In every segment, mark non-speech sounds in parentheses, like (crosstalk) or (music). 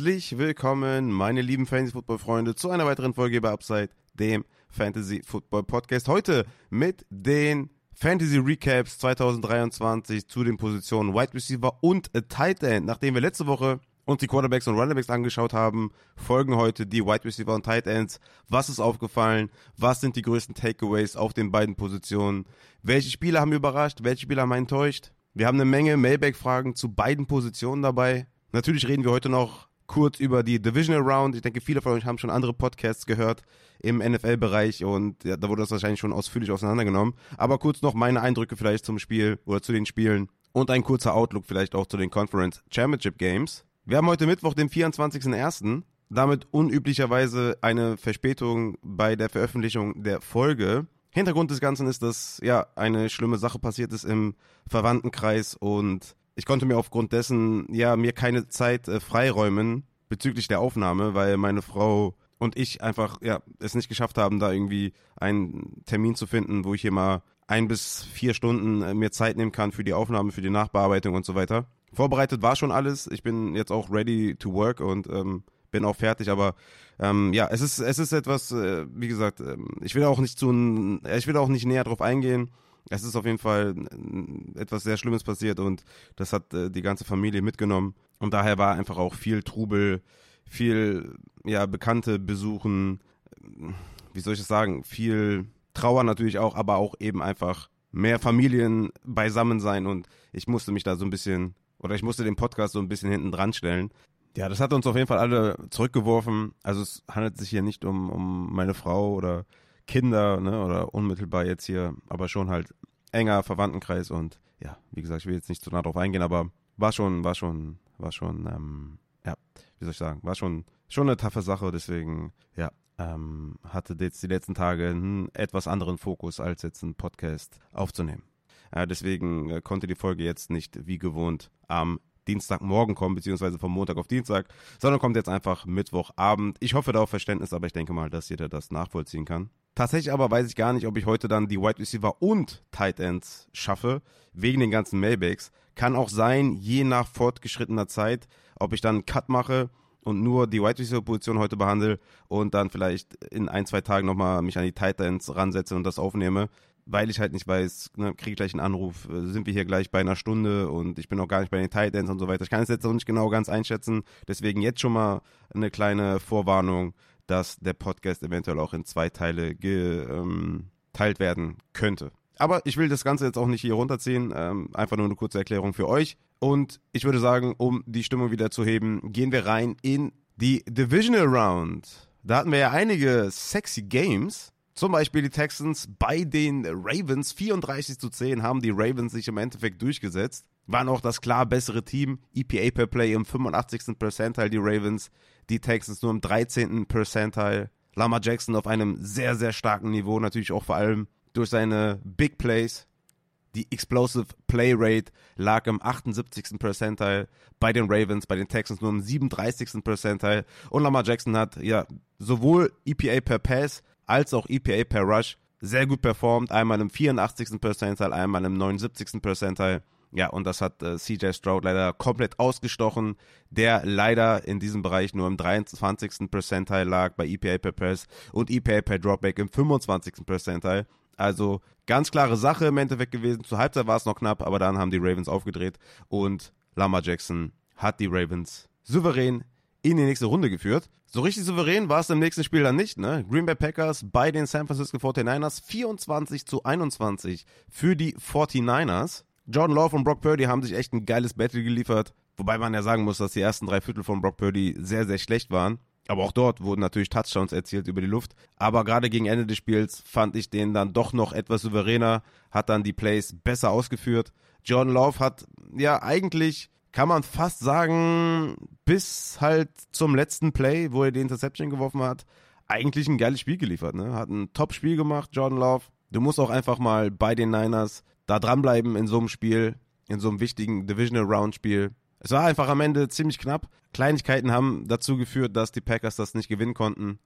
Herzlich willkommen, meine lieben Fantasy-Football-Freunde, zu einer weiteren Folge bei Upside, dem Fantasy-Football-Podcast. Heute mit den Fantasy-Recaps 2023 zu den Positionen Wide Receiver und Tight End. Nachdem wir letzte Woche uns die Quarterbacks und Runnerbacks angeschaut haben, folgen heute die Wide Receiver und Tight Ends. Was ist aufgefallen? Was sind die größten Takeaways auf den beiden Positionen? Welche Spieler haben überrascht? Welche Spieler haben enttäuscht? Wir haben eine Menge Mailback-Fragen zu beiden Positionen dabei. Natürlich reden wir heute noch kurz über die Divisional Round. Ich denke, viele von euch haben schon andere Podcasts gehört im NFL-Bereich und ja, da wurde das wahrscheinlich schon ausführlich auseinandergenommen. Aber kurz noch meine Eindrücke vielleicht zum Spiel oder zu den Spielen und ein kurzer Outlook vielleicht auch zu den Conference Championship Games. Wir haben heute Mittwoch, den 24.01. Damit unüblicherweise eine Verspätung bei der Veröffentlichung der Folge. Hintergrund des Ganzen ist, dass ja eine schlimme Sache passiert ist im Verwandtenkreis und ich konnte mir aufgrund dessen ja mir keine Zeit äh, freiräumen bezüglich der Aufnahme, weil meine Frau und ich einfach ja es nicht geschafft haben, da irgendwie einen Termin zu finden, wo ich hier mal ein bis vier Stunden äh, mir Zeit nehmen kann für die Aufnahme, für die Nachbearbeitung und so weiter. Vorbereitet war schon alles. Ich bin jetzt auch ready to work und ähm, bin auch fertig, aber ähm, ja, es ist es ist etwas, äh, wie gesagt, äh, ich will auch nicht zu, ich will auch nicht näher drauf eingehen es ist auf jeden Fall etwas sehr Schlimmes passiert und das hat äh, die ganze Familie mitgenommen. Und daher war einfach auch viel Trubel, viel ja, Bekannte besuchen, wie soll ich das sagen, viel Trauer natürlich auch, aber auch eben einfach mehr Familien beisammen sein und ich musste mich da so ein bisschen, oder ich musste den Podcast so ein bisschen hinten dran stellen. Ja, das hat uns auf jeden Fall alle zurückgeworfen. Also es handelt sich hier nicht um, um meine Frau oder Kinder, ne, oder unmittelbar jetzt hier, aber schon halt enger Verwandtenkreis und ja, wie gesagt, ich will jetzt nicht zu nah drauf eingehen, aber war schon, war schon, war schon, ähm, ja, wie soll ich sagen, war schon, schon eine taffe Sache, deswegen, ja, ähm, hatte jetzt die letzten Tage einen etwas anderen Fokus, als jetzt einen Podcast aufzunehmen. Äh, deswegen äh, konnte die Folge jetzt nicht wie gewohnt am Dienstagmorgen kommen, beziehungsweise vom Montag auf Dienstag, sondern kommt jetzt einfach Mittwochabend. Ich hoffe da auf Verständnis, aber ich denke mal, dass jeder das nachvollziehen kann. Tatsächlich aber weiß ich gar nicht, ob ich heute dann die Wide Receiver und Tight Ends schaffe, wegen den ganzen Mailbacks. Kann auch sein, je nach fortgeschrittener Zeit, ob ich dann einen Cut mache und nur die Wide Receiver Position heute behandle und dann vielleicht in ein, zwei Tagen nochmal mich an die Tight Ends ransetze und das aufnehme, weil ich halt nicht weiß, ne, kriege gleich einen Anruf, sind wir hier gleich bei einer Stunde und ich bin noch gar nicht bei den Tight Ends und so weiter. Ich kann es jetzt noch nicht genau ganz einschätzen, deswegen jetzt schon mal eine kleine Vorwarnung dass der Podcast eventuell auch in zwei Teile geteilt ähm, werden könnte. Aber ich will das Ganze jetzt auch nicht hier runterziehen, ähm, einfach nur eine kurze Erklärung für euch. Und ich würde sagen, um die Stimmung wieder zu heben, gehen wir rein in die Divisional Round. Da hatten wir ja einige sexy Games. Zum Beispiel die Texans bei den Ravens. 34 zu 10 haben die Ravens sich im Endeffekt durchgesetzt waren auch das klar bessere Team. EPA per Play im 85. Percentile, die Ravens, die Texans nur im 13. Percentile. Lama Jackson auf einem sehr, sehr starken Niveau, natürlich auch vor allem durch seine Big Plays. Die Explosive Play Rate lag im 78. Percentile bei den Ravens, bei den Texans nur im 37. Percentile. Und Lamar Jackson hat ja sowohl EPA per Pass als auch EPA per Rush sehr gut performt. Einmal im 84. Percentile, einmal im 79. Percentile. Ja, und das hat äh, CJ Stroud leider komplett ausgestochen, der leider in diesem Bereich nur im 23. Percentile lag bei EPA per Press und EPA per Dropback im 25. Percentile. Also ganz klare Sache im Endeffekt gewesen. Zur Halbzeit war es noch knapp, aber dann haben die Ravens aufgedreht und Lamar Jackson hat die Ravens souverän in die nächste Runde geführt. So richtig souverän war es im nächsten Spiel dann nicht, ne? Green Bay Packers bei den San Francisco 49ers 24 zu 21 für die 49ers. Jordan Love und Brock Purdy haben sich echt ein geiles Battle geliefert. Wobei man ja sagen muss, dass die ersten drei Viertel von Brock Purdy sehr, sehr schlecht waren. Aber auch dort wurden natürlich Touchdowns erzielt über die Luft. Aber gerade gegen Ende des Spiels fand ich den dann doch noch etwas souveräner, hat dann die Plays besser ausgeführt. Jordan Love hat ja eigentlich, kann man fast sagen, bis halt zum letzten Play, wo er die Interception geworfen hat, eigentlich ein geiles Spiel geliefert. Ne? Hat ein Top-Spiel gemacht, Jordan Love. Du musst auch einfach mal bei den Niners da dranbleiben in so einem Spiel, in so einem wichtigen Divisional Round Spiel. Es war einfach am Ende ziemlich knapp. Kleinigkeiten haben dazu geführt, dass die Packers das nicht gewinnen konnten.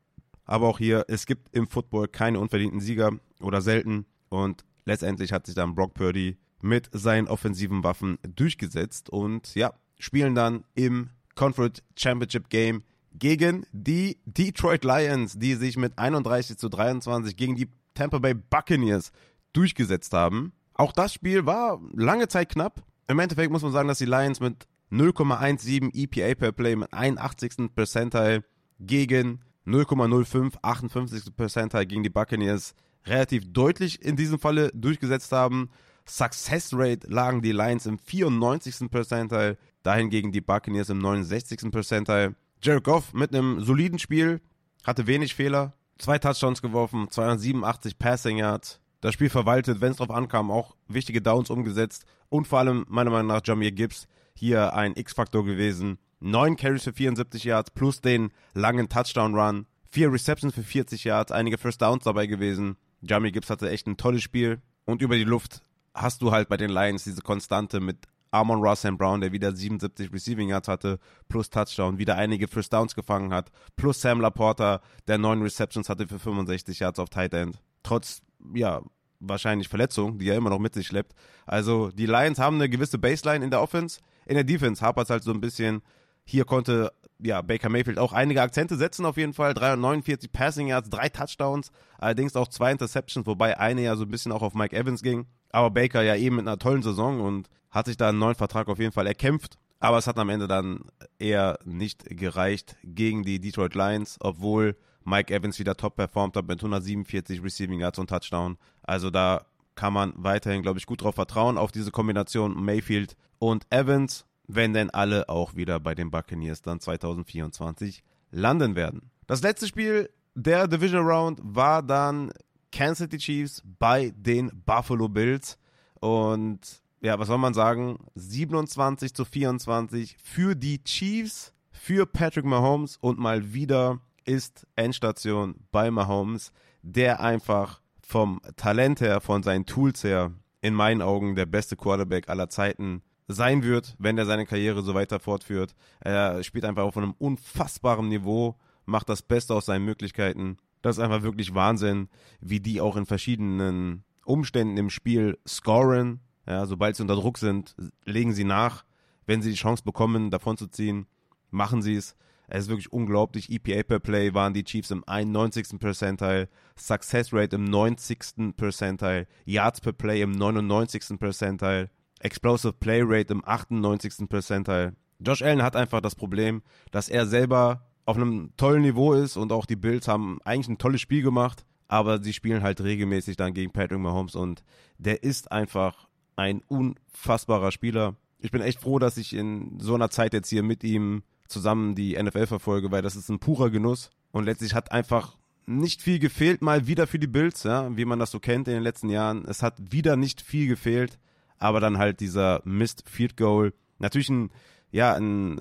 Aber auch hier, es gibt im Football keine unverdienten Sieger oder selten. Und letztendlich hat sich dann Brock Purdy mit seinen offensiven Waffen durchgesetzt und ja, spielen dann im Conference Championship Game gegen die Detroit Lions, die sich mit 31 zu 23 gegen die Tampa Bay Buccaneers durchgesetzt haben. Auch das Spiel war lange Zeit knapp. Im Endeffekt muss man sagen, dass die Lions mit 0,17 EPA per Play mit 81. Percentile gegen 0,05 58. Percentile gegen die Buccaneers relativ deutlich in diesem Falle durchgesetzt haben. Success Rate lagen die Lions im 94. Percentile, dahingegen die Buccaneers im 69. Percentile. Jared Goff mit einem soliden Spiel, hatte wenig Fehler, zwei Touchdowns geworfen, 287 Passing Yards, das Spiel verwaltet, wenn es drauf ankam, auch wichtige Downs umgesetzt und vor allem meiner Meinung nach Jamir Gibbs hier ein X-Faktor gewesen. Neun Carries für 74 Yards plus den langen Touchdown-Run, vier Receptions für 40 Yards, einige First Downs dabei gewesen. Jamie Gibbs hatte echt ein tolles Spiel und über die Luft hast du halt bei den Lions diese Konstante mit Amon Ross Brown, der wieder 77 Receiving Yards hatte, plus Touchdown, wieder einige First Downs gefangen hat, plus Sam Laporta, der neun Receptions hatte für 65 Yards auf Tight End. Trotz, ja, wahrscheinlich Verletzung, die er immer noch mit sich schleppt. Also die Lions haben eine gewisse Baseline in der Offense. In der Defense hapert es halt so ein bisschen. Hier konnte ja, Baker Mayfield auch einige Akzente setzen auf jeden Fall. 349 Passing Yards, drei Touchdowns, allerdings auch zwei Interceptions, wobei eine ja so ein bisschen auch auf Mike Evans ging. Aber Baker ja eben mit einer tollen Saison und hat sich da einen neuen Vertrag auf jeden Fall erkämpft. Aber es hat am Ende dann eher nicht gereicht gegen die Detroit Lions, obwohl Mike Evans wieder top performt hat mit 147 Receiving Yards und Touchdown. Also da kann man weiterhin, glaube ich, gut drauf vertrauen, auf diese Kombination Mayfield und Evans, wenn denn alle auch wieder bei den Buccaneers dann 2024 landen werden. Das letzte Spiel der Division Round war dann Kansas City Chiefs bei den Buffalo Bills und ja, was soll man sagen? 27 zu 24 für die Chiefs, für Patrick Mahomes und mal wieder ist Endstation bei Mahomes, der einfach vom Talent her, von seinen Tools her, in meinen Augen der beste Quarterback aller Zeiten sein wird, wenn er seine Karriere so weiter fortführt. Er spielt einfach auf einem unfassbaren Niveau, macht das Beste aus seinen Möglichkeiten. Das ist einfach wirklich Wahnsinn, wie die auch in verschiedenen Umständen im Spiel scoren, ja, sobald sie unter Druck sind, legen sie nach. Wenn sie die Chance bekommen, davon zu ziehen, machen sie es. Es ist wirklich unglaublich. EPA per Play waren die Chiefs im 91. Percentile, Success Rate im 90. Percentile, Yards per Play im 99. Percentile, Explosive Play Rate im 98. Percentile. Josh Allen hat einfach das Problem, dass er selber auf einem tollen Niveau ist und auch die Bills haben eigentlich ein tolles Spiel gemacht, aber sie spielen halt regelmäßig dann gegen Patrick Mahomes und der ist einfach ein unfassbarer Spieler. Ich bin echt froh, dass ich in so einer Zeit jetzt hier mit ihm zusammen die NFL verfolge, weil das ist ein purer Genuss. Und letztlich hat einfach nicht viel gefehlt, mal wieder für die Bills, ja, wie man das so kennt in den letzten Jahren. Es hat wieder nicht viel gefehlt, aber dann halt dieser Mist Field Goal. Natürlich ein, ja, ein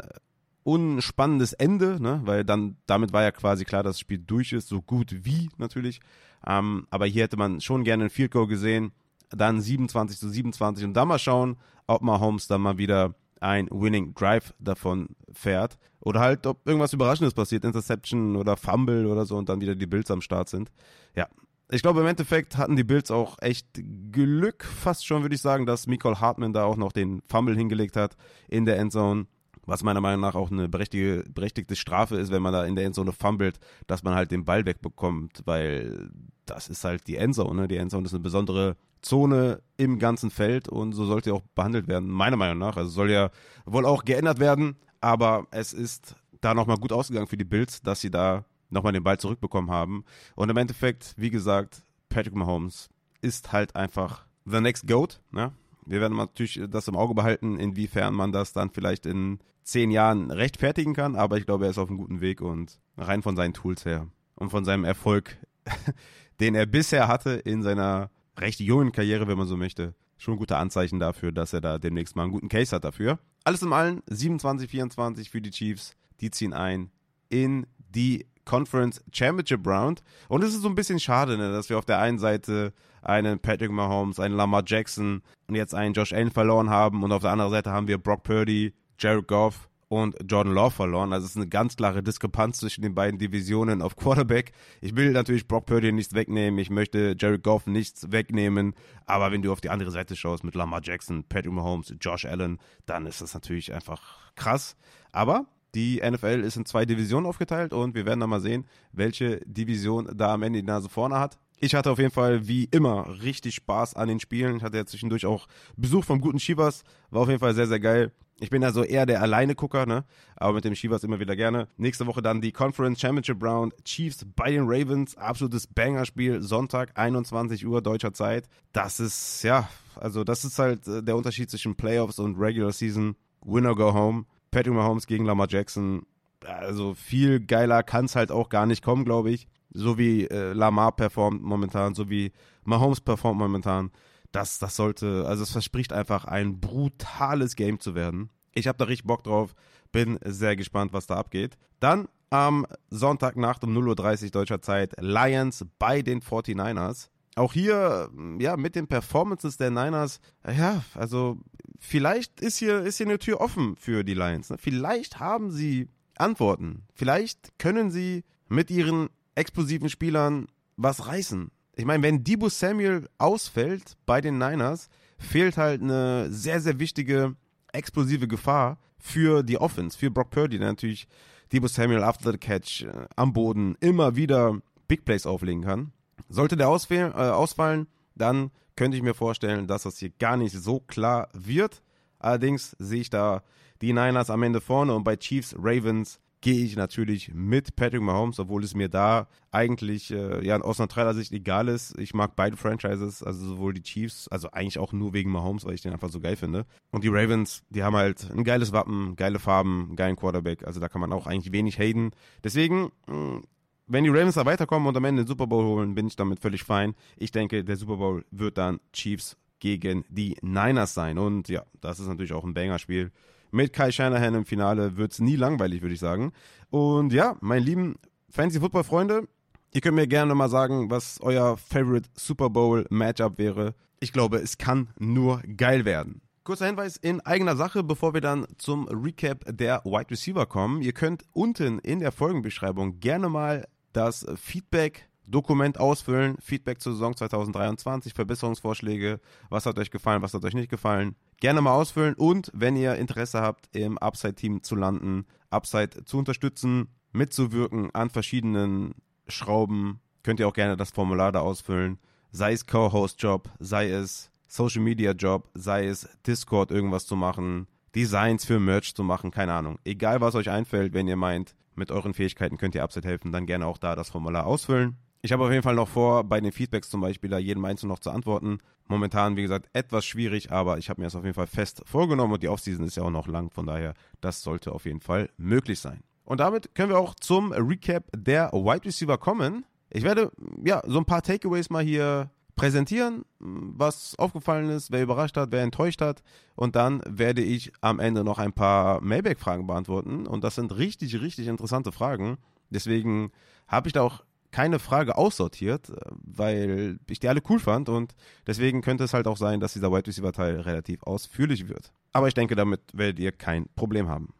unspannendes Ende, ne, weil dann, damit war ja quasi klar, dass das Spiel durch ist, so gut wie natürlich. Ähm, aber hier hätte man schon gerne ein Field Goal gesehen dann 27 zu 27 und dann mal schauen, ob Mahomes dann mal wieder ein Winning Drive davon fährt. Oder halt, ob irgendwas Überraschendes passiert, Interception oder Fumble oder so und dann wieder die Bills am Start sind. Ja, ich glaube, im Endeffekt hatten die Bills auch echt Glück, fast schon würde ich sagen, dass Michael Hartman da auch noch den Fumble hingelegt hat in der Endzone. Was meiner Meinung nach auch eine berechtigte, berechtigte Strafe ist, wenn man da in der Endzone fummelt, dass man halt den Ball wegbekommt, weil das ist halt die Endzone. Ne? Die Endzone ist eine besondere Zone im ganzen Feld und so sollte auch behandelt werden, meiner Meinung nach. Also soll ja wohl auch geändert werden, aber es ist da nochmal gut ausgegangen für die Bills, dass sie da nochmal den Ball zurückbekommen haben. Und im Endeffekt, wie gesagt, Patrick Mahomes ist halt einfach the next GOAT. Ne? Wir werden natürlich das im Auge behalten, inwiefern man das dann vielleicht in zehn Jahren rechtfertigen kann, aber ich glaube, er ist auf einem guten Weg und rein von seinen Tools her und von seinem Erfolg, (laughs) den er bisher hatte in seiner recht jungen Karriere, wenn man so möchte, schon gute Anzeichen dafür, dass er da demnächst mal einen guten Case hat dafür. Alles in allem 27, 24 für die Chiefs. Die ziehen ein in die Conference Championship Round. Und es ist so ein bisschen schade, ne, dass wir auf der einen Seite einen Patrick Mahomes, einen Lamar Jackson und jetzt einen Josh Allen verloren haben und auf der anderen Seite haben wir Brock Purdy, Jared Goff und Jordan Love verloren. Also es ist eine ganz klare Diskrepanz zwischen den beiden Divisionen auf Quarterback. Ich will natürlich Brock Purdy nichts wegnehmen, ich möchte Jared Goff nichts wegnehmen, aber wenn du auf die andere Seite schaust mit Lamar Jackson, Patrick Mahomes, Josh Allen, dann ist das natürlich einfach krass. Aber Die NFL ist in zwei Divisionen aufgeteilt und wir werden dann mal sehen, welche Division da am Ende die Nase vorne hat. Ich hatte auf jeden Fall wie immer richtig Spaß an den Spielen. Ich hatte ja zwischendurch auch Besuch vom guten Shivas. War auf jeden Fall sehr, sehr geil. Ich bin also eher der Alleine-Gucker, ne? Aber mit dem Shivas immer wieder gerne. Nächste Woche dann die Conference Championship Round. Chiefs bei den Ravens. Absolutes Banger-Spiel. Sonntag, 21 Uhr deutscher Zeit. Das ist, ja, also das ist halt äh, der Unterschied zwischen Playoffs und Regular Season. Winner go home. Patrick Mahomes gegen Lamar Jackson. Also viel geiler kann es halt auch gar nicht kommen, glaube ich. So wie äh, Lamar performt momentan, so wie Mahomes performt momentan. Das, das sollte, also es verspricht einfach ein brutales Game zu werden. Ich habe da richtig Bock drauf. Bin sehr gespannt, was da abgeht. Dann am Sonntagnacht um 0.30 Uhr deutscher Zeit Lions bei den 49ers. Auch hier, ja, mit den Performances der Niners, ja, also vielleicht ist hier, ist hier eine Tür offen für die Lions. Ne? Vielleicht haben sie Antworten. Vielleicht können sie mit ihren explosiven Spielern was reißen. Ich meine, wenn Debo Samuel ausfällt bei den Niners, fehlt halt eine sehr, sehr wichtige explosive Gefahr für die Offense, für Brock Purdy, der natürlich Debo Samuel after the catch äh, am Boden immer wieder Big Plays auflegen kann. Sollte der ausfallen, äh, ausfallen, dann könnte ich mir vorstellen, dass das hier gar nicht so klar wird. Allerdings sehe ich da die Niners am Ende vorne und bei Chiefs Ravens gehe ich natürlich mit Patrick Mahomes, obwohl es mir da eigentlich äh, ja aus neutraler Sicht egal ist. Ich mag beide Franchises, also sowohl die Chiefs, also eigentlich auch nur wegen Mahomes, weil ich den einfach so geil finde. Und die Ravens, die haben halt ein geiles Wappen, geile Farben, geilen Quarterback, also da kann man auch eigentlich wenig haten. Deswegen mh, mm, wenn die Ravens da weiterkommen und am Ende den Super Bowl holen, bin ich damit völlig fein. Ich denke, der Super Bowl wird dann Chiefs gegen die Niners sein. Und ja, das ist natürlich auch ein Banger-Spiel mit Kai Shanahan im Finale wird es nie langweilig, würde ich sagen. Und ja, meine lieben Fantasy-Football-Freunde, ihr könnt mir gerne mal sagen, was euer Favorite Super Bowl-Matchup wäre. Ich glaube, es kann nur geil werden. Kurzer Hinweis in eigener Sache, bevor wir dann zum Recap der Wide Receiver kommen. Ihr könnt unten in der Folgenbeschreibung gerne mal das Feedback Dokument ausfüllen, Feedback zur Saison 2023, Verbesserungsvorschläge, was hat euch gefallen, was hat euch nicht gefallen. Gerne mal ausfüllen und wenn ihr Interesse habt, im Upside-Team zu landen, Upside zu unterstützen, mitzuwirken an verschiedenen Schrauben, könnt ihr auch gerne das Formular da ausfüllen. Sei es Co-Host-Job, sei es Social-Media-Job, sei es Discord irgendwas zu machen, Designs für Merch zu machen, keine Ahnung. Egal was euch einfällt, wenn ihr meint, mit euren Fähigkeiten könnt ihr Upside helfen, dann gerne auch da das Formular ausfüllen. Ich habe auf jeden Fall noch vor, bei den Feedbacks zum Beispiel da jedem Einzelnen noch zu antworten. Momentan, wie gesagt, etwas schwierig, aber ich habe mir das auf jeden Fall fest vorgenommen und die Offseason ist ja auch noch lang, von daher, das sollte auf jeden Fall möglich sein. Und damit können wir auch zum Recap der Wide Receiver kommen. Ich werde ja so ein paar Takeaways mal hier präsentieren, was aufgefallen ist, wer überrascht hat, wer enttäuscht hat. Und dann werde ich am Ende noch ein paar Mailback-Fragen beantworten. Und das sind richtig, richtig interessante Fragen. Deswegen habe ich da auch keine Frage aussortiert, weil ich die alle cool fand und deswegen könnte es halt auch sein, dass dieser Wide Receiver Teil relativ ausführlich wird. Aber ich denke, damit werdet ihr kein Problem haben.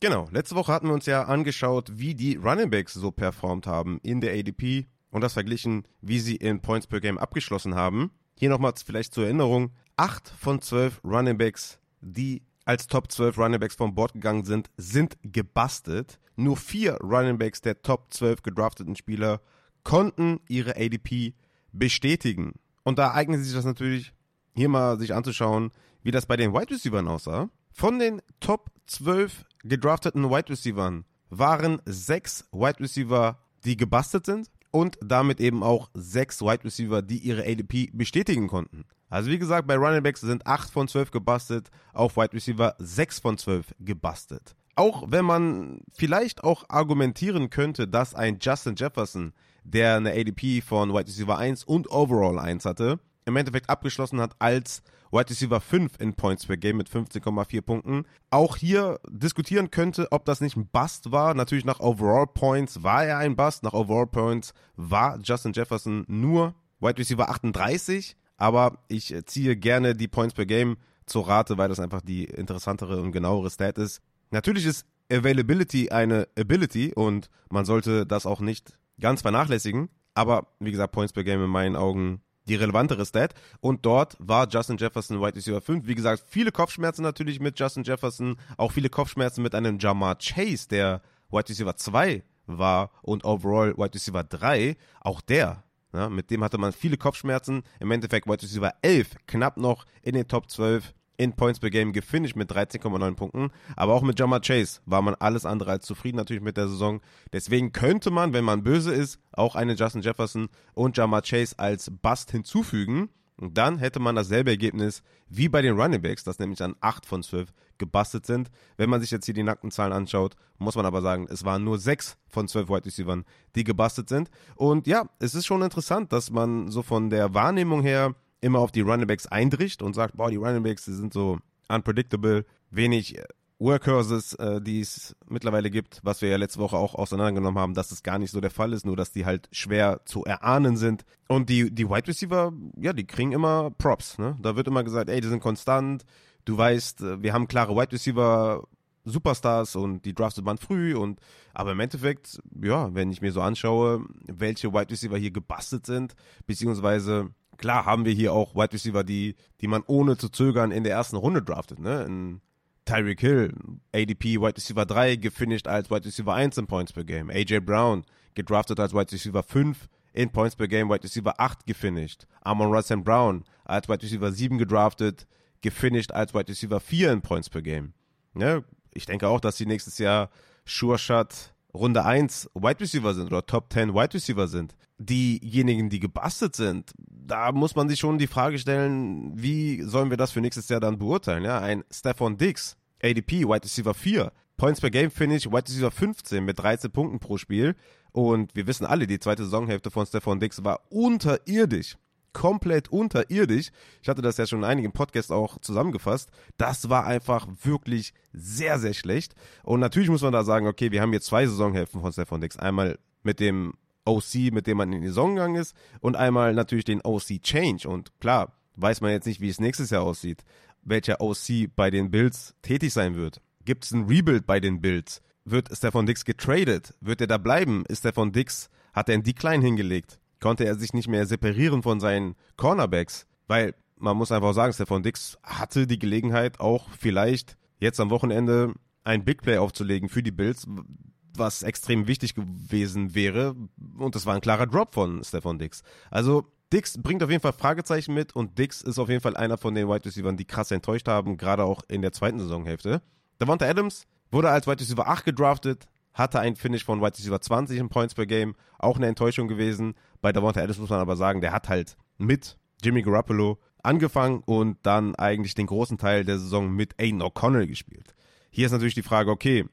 Genau, letzte Woche hatten wir uns ja angeschaut, wie die Running Backs so performt haben in der ADP und das verglichen, wie sie in Points per Game abgeschlossen haben. Hier nochmal vielleicht zur Erinnerung, 8 von 12 Running Backs, die als Top 12 Running Backs vom Board gegangen sind, sind gebastelt. Nur vier Running Backs der Top 12 gedrafteten Spieler konnten ihre ADP bestätigen. Und da eignet sich das natürlich, hier mal sich anzuschauen, wie das bei den Wide Receivers aussah. Von den Top 12 gedrafteten Wide Receivers waren sechs Wide Receiver, die gebastelt sind und damit eben auch sechs Wide Receiver, die ihre ADP bestätigen konnten. Also wie gesagt, bei Running Backs sind 8 von 12 gebastelt, auf Wide Receiver 6 von 12 gebastelt. Auch wenn man vielleicht auch argumentieren könnte, dass ein Justin Jefferson, der eine ADP von Wide Receiver 1 und Overall 1 hatte, im Endeffekt abgeschlossen hat als Wide Receiver 5 in Points per Game mit 15,4 Punkten. Auch hier diskutieren könnte, ob das nicht ein Bust war. Natürlich nach Overall Points war er ein Bust. Nach Overall Points war Justin Jefferson nur Wide Receiver 38 aber ich ziehe gerne die Points per Game zur Rate, weil das einfach die interessantere und genauere Stat ist. Natürlich ist Availability eine Ability und man sollte das auch nicht ganz vernachlässigen, aber wie gesagt, Points per Game in meinen Augen die relevantere Stat. Und dort war Justin Jefferson Wide Receiver 5. Wie gesagt, viele Kopfschmerzen natürlich mit Justin Jefferson, auch viele Kopfschmerzen mit einem Jamar Chase, der Wide Receiver 2 war und overall Wide Receiver 3. Auch der, ja, mit dem hatte man viele Kopfschmerzen. Im Endeffekt Wide Receiver 11, knapp noch in den Top 12 in Points per Game gefinisht mit 13,9 Punkten. Aber auch mit Jamar Chase war man alles andere als zufrieden natürlich mit der Saison. Deswegen könnte man, wenn man böse ist, auch einen Justin Jefferson und Jamar Chase als Bust hinzufügen. Und dann hätte man dasselbe Ergebnis wie bei den Running Backs, das nämlich an 8 von 12 gebastelt sind. Wenn man sich jetzt hier die nackten Zahlen anschaut, muss man aber sagen, es waren nur 6 von 12 Wide Receivers, die gebastelt sind. Und ja, es ist schon interessant, dass man so von der Wahrnehmung her immer auf die Running Backs eindricht und sagt, boah, die Running Backs, die sind so unpredictable, wenig Workhorses, äh, die es mittlerweile gibt, was wir ja letzte Woche auch auseinandergenommen haben, dass es gar nicht so der Fall ist, nur dass die halt schwer zu erahnen sind. Und die, die Wide Receiver, ja, die kriegen immer Props. Ne? Da wird immer gesagt, ey, die sind konstant. Du weißt, äh, wir haben klare Wide Receiver Superstars und die draftet man früh und aber im Endeffekt, ja, wenn ich mir so anschaue, welche Wide Receiver hier gebastelt sind, beziehungsweise klar haben wir hier auch Wide Receiver, die, die man ohne zu zögern in der ersten Runde draftet, ne? In Tyreek Hill, ADP Wide Receiver 3, gefinisht als Wide Receiver 1 in Points per Game. AJ Brown, gedraftet als Wide Receiver 5 in Points per Game, Wide Receiver 8 gefinisht. Amon Russell Brown als Wide Receiver 7 gedraftet, gefinisht als Wide Receiver 4 in Points per Game. Ne? Ich denke auch, dass sie nächstes Jahr Sure Shot Runde 1 Wide Receiver sind oder Top 10 Wide Receiver sind. Diejenigen, die gebastelt sind, da muss man sich schon die Frage stellen, wie sollen wir das für nächstes Jahr dann beurteilen? Ja, ein Stefan Dix, ADP, Wide Receiver 4, Points per Game Finish, Wide Receiver 15 mit 13 Punkten pro Spiel. Und wir wissen alle, die zweite Saisonhälfte von Stefan Dix war unterirdisch komplett unterirdisch. Ich hatte das ja schon in einigen Podcasts auch zusammengefasst. Das war einfach wirklich sehr, sehr schlecht. Und natürlich muss man da sagen, okay, wir haben jetzt zwei Saisonhälften von Stefan Dix. Einmal mit dem OC, mit dem man in die Saison gegangen ist und einmal natürlich den OC Change. Und klar, weiß man jetzt nicht, wie es nächstes Jahr aussieht, welcher OC bei den Bills tätig sein wird. Gibt es ein Rebuild bei den Bills? Wird Stefan Dix getradet? Wird er da bleiben? Ist Stefan Dix, hat er einen Decline hingelegt? konnte er sich nicht mehr separieren von seinen Cornerbacks, weil man muss einfach sagen, Stefan Dix hatte die Gelegenheit auch vielleicht jetzt am Wochenende ein Big Play aufzulegen für die Bills, was extrem wichtig gewesen wäre und das war ein klarer Drop von Stefan Dix. Also Dix bringt auf jeden Fall Fragezeichen mit und Dix ist auf jeden Fall einer von den Wide Receivers, die krass enttäuscht haben, gerade auch in der zweiten Saisonhälfte. Davante Adams wurde als Wide Receiver 8 gedraftet, hatte ein Finish von Wide Receiver 20 in Points per Game, auch eine Enttäuschung gewesen. Bei Davante Adams muss man aber sagen, der hat halt mit Jimmy Garoppolo angefangen und dann eigentlich den großen Teil der Saison mit Aiden O'Connell gespielt. Hier ist natürlich die Frage, okay,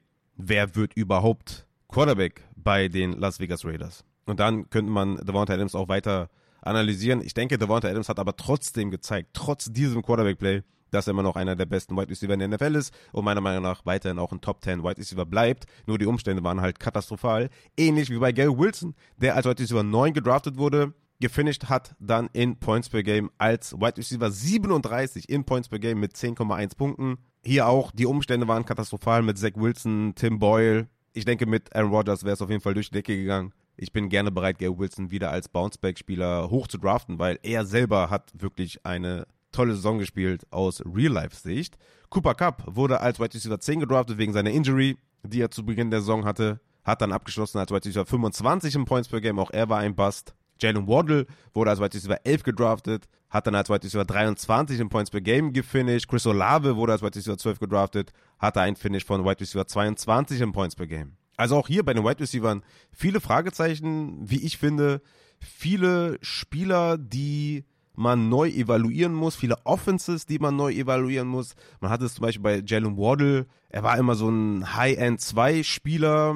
wer wird überhaupt Quarterback bei den Las Vegas Raiders? Und dann könnte man Davante Adams auch weiter analysieren. Ich denke, Davante Adams hat aber trotzdem gezeigt, trotz diesem Quarterback-Play, dass er immer noch einer der besten Wide Receiver in der NFL ist und meiner Meinung nach weiterhin auch ein Top 10 Wide Receiver bleibt. Nur die Umstände waren halt katastrophal. Ähnlich wie bei Gary Wilson, der als Wide Receiver 9 gedraftet wurde, gefinisht hat dann in Points per Game als Wide Receiver 37 in Points per Game mit 10,1 Punkten. Hier auch, die Umstände waren katastrophal mit Zach Wilson, Tim Boyle. Ich denke, mit Aaron Rodgers wäre es auf jeden Fall durch die Decke gegangen. Ich bin gerne bereit, Gary Wilson wieder als Bounceback-Spieler hoch zu draften, weil er selber hat wirklich eine tolle Saison gespielt aus Real-Life-Sicht. Cooper Cup wurde als Wide Receiver 10 gedraftet wegen seiner Injury, die er zu Beginn der Saison hatte. Hat dann abgeschlossen als Wide Receiver 25 im Points per Game, auch er war ein Bust. Jalen Waddle wurde als Wide Receiver 11 gedraftet, hat dann als Wide Receiver 23 im Points per Game gefinisht. Chris Olave wurde als Wide Receiver 12 gedraftet, hatte ein Finish von Wide Receiver 22 im Points per Game. Also auch hier bei den Wide Receivers viele Fragezeichen, wie ich finde, viele Spieler, die man neu evaluieren muss, viele Offenses, die man neu evaluieren muss. Man hatte es zum Beispiel bei Jalen Waddle, er war immer so ein High-End-2-Spieler,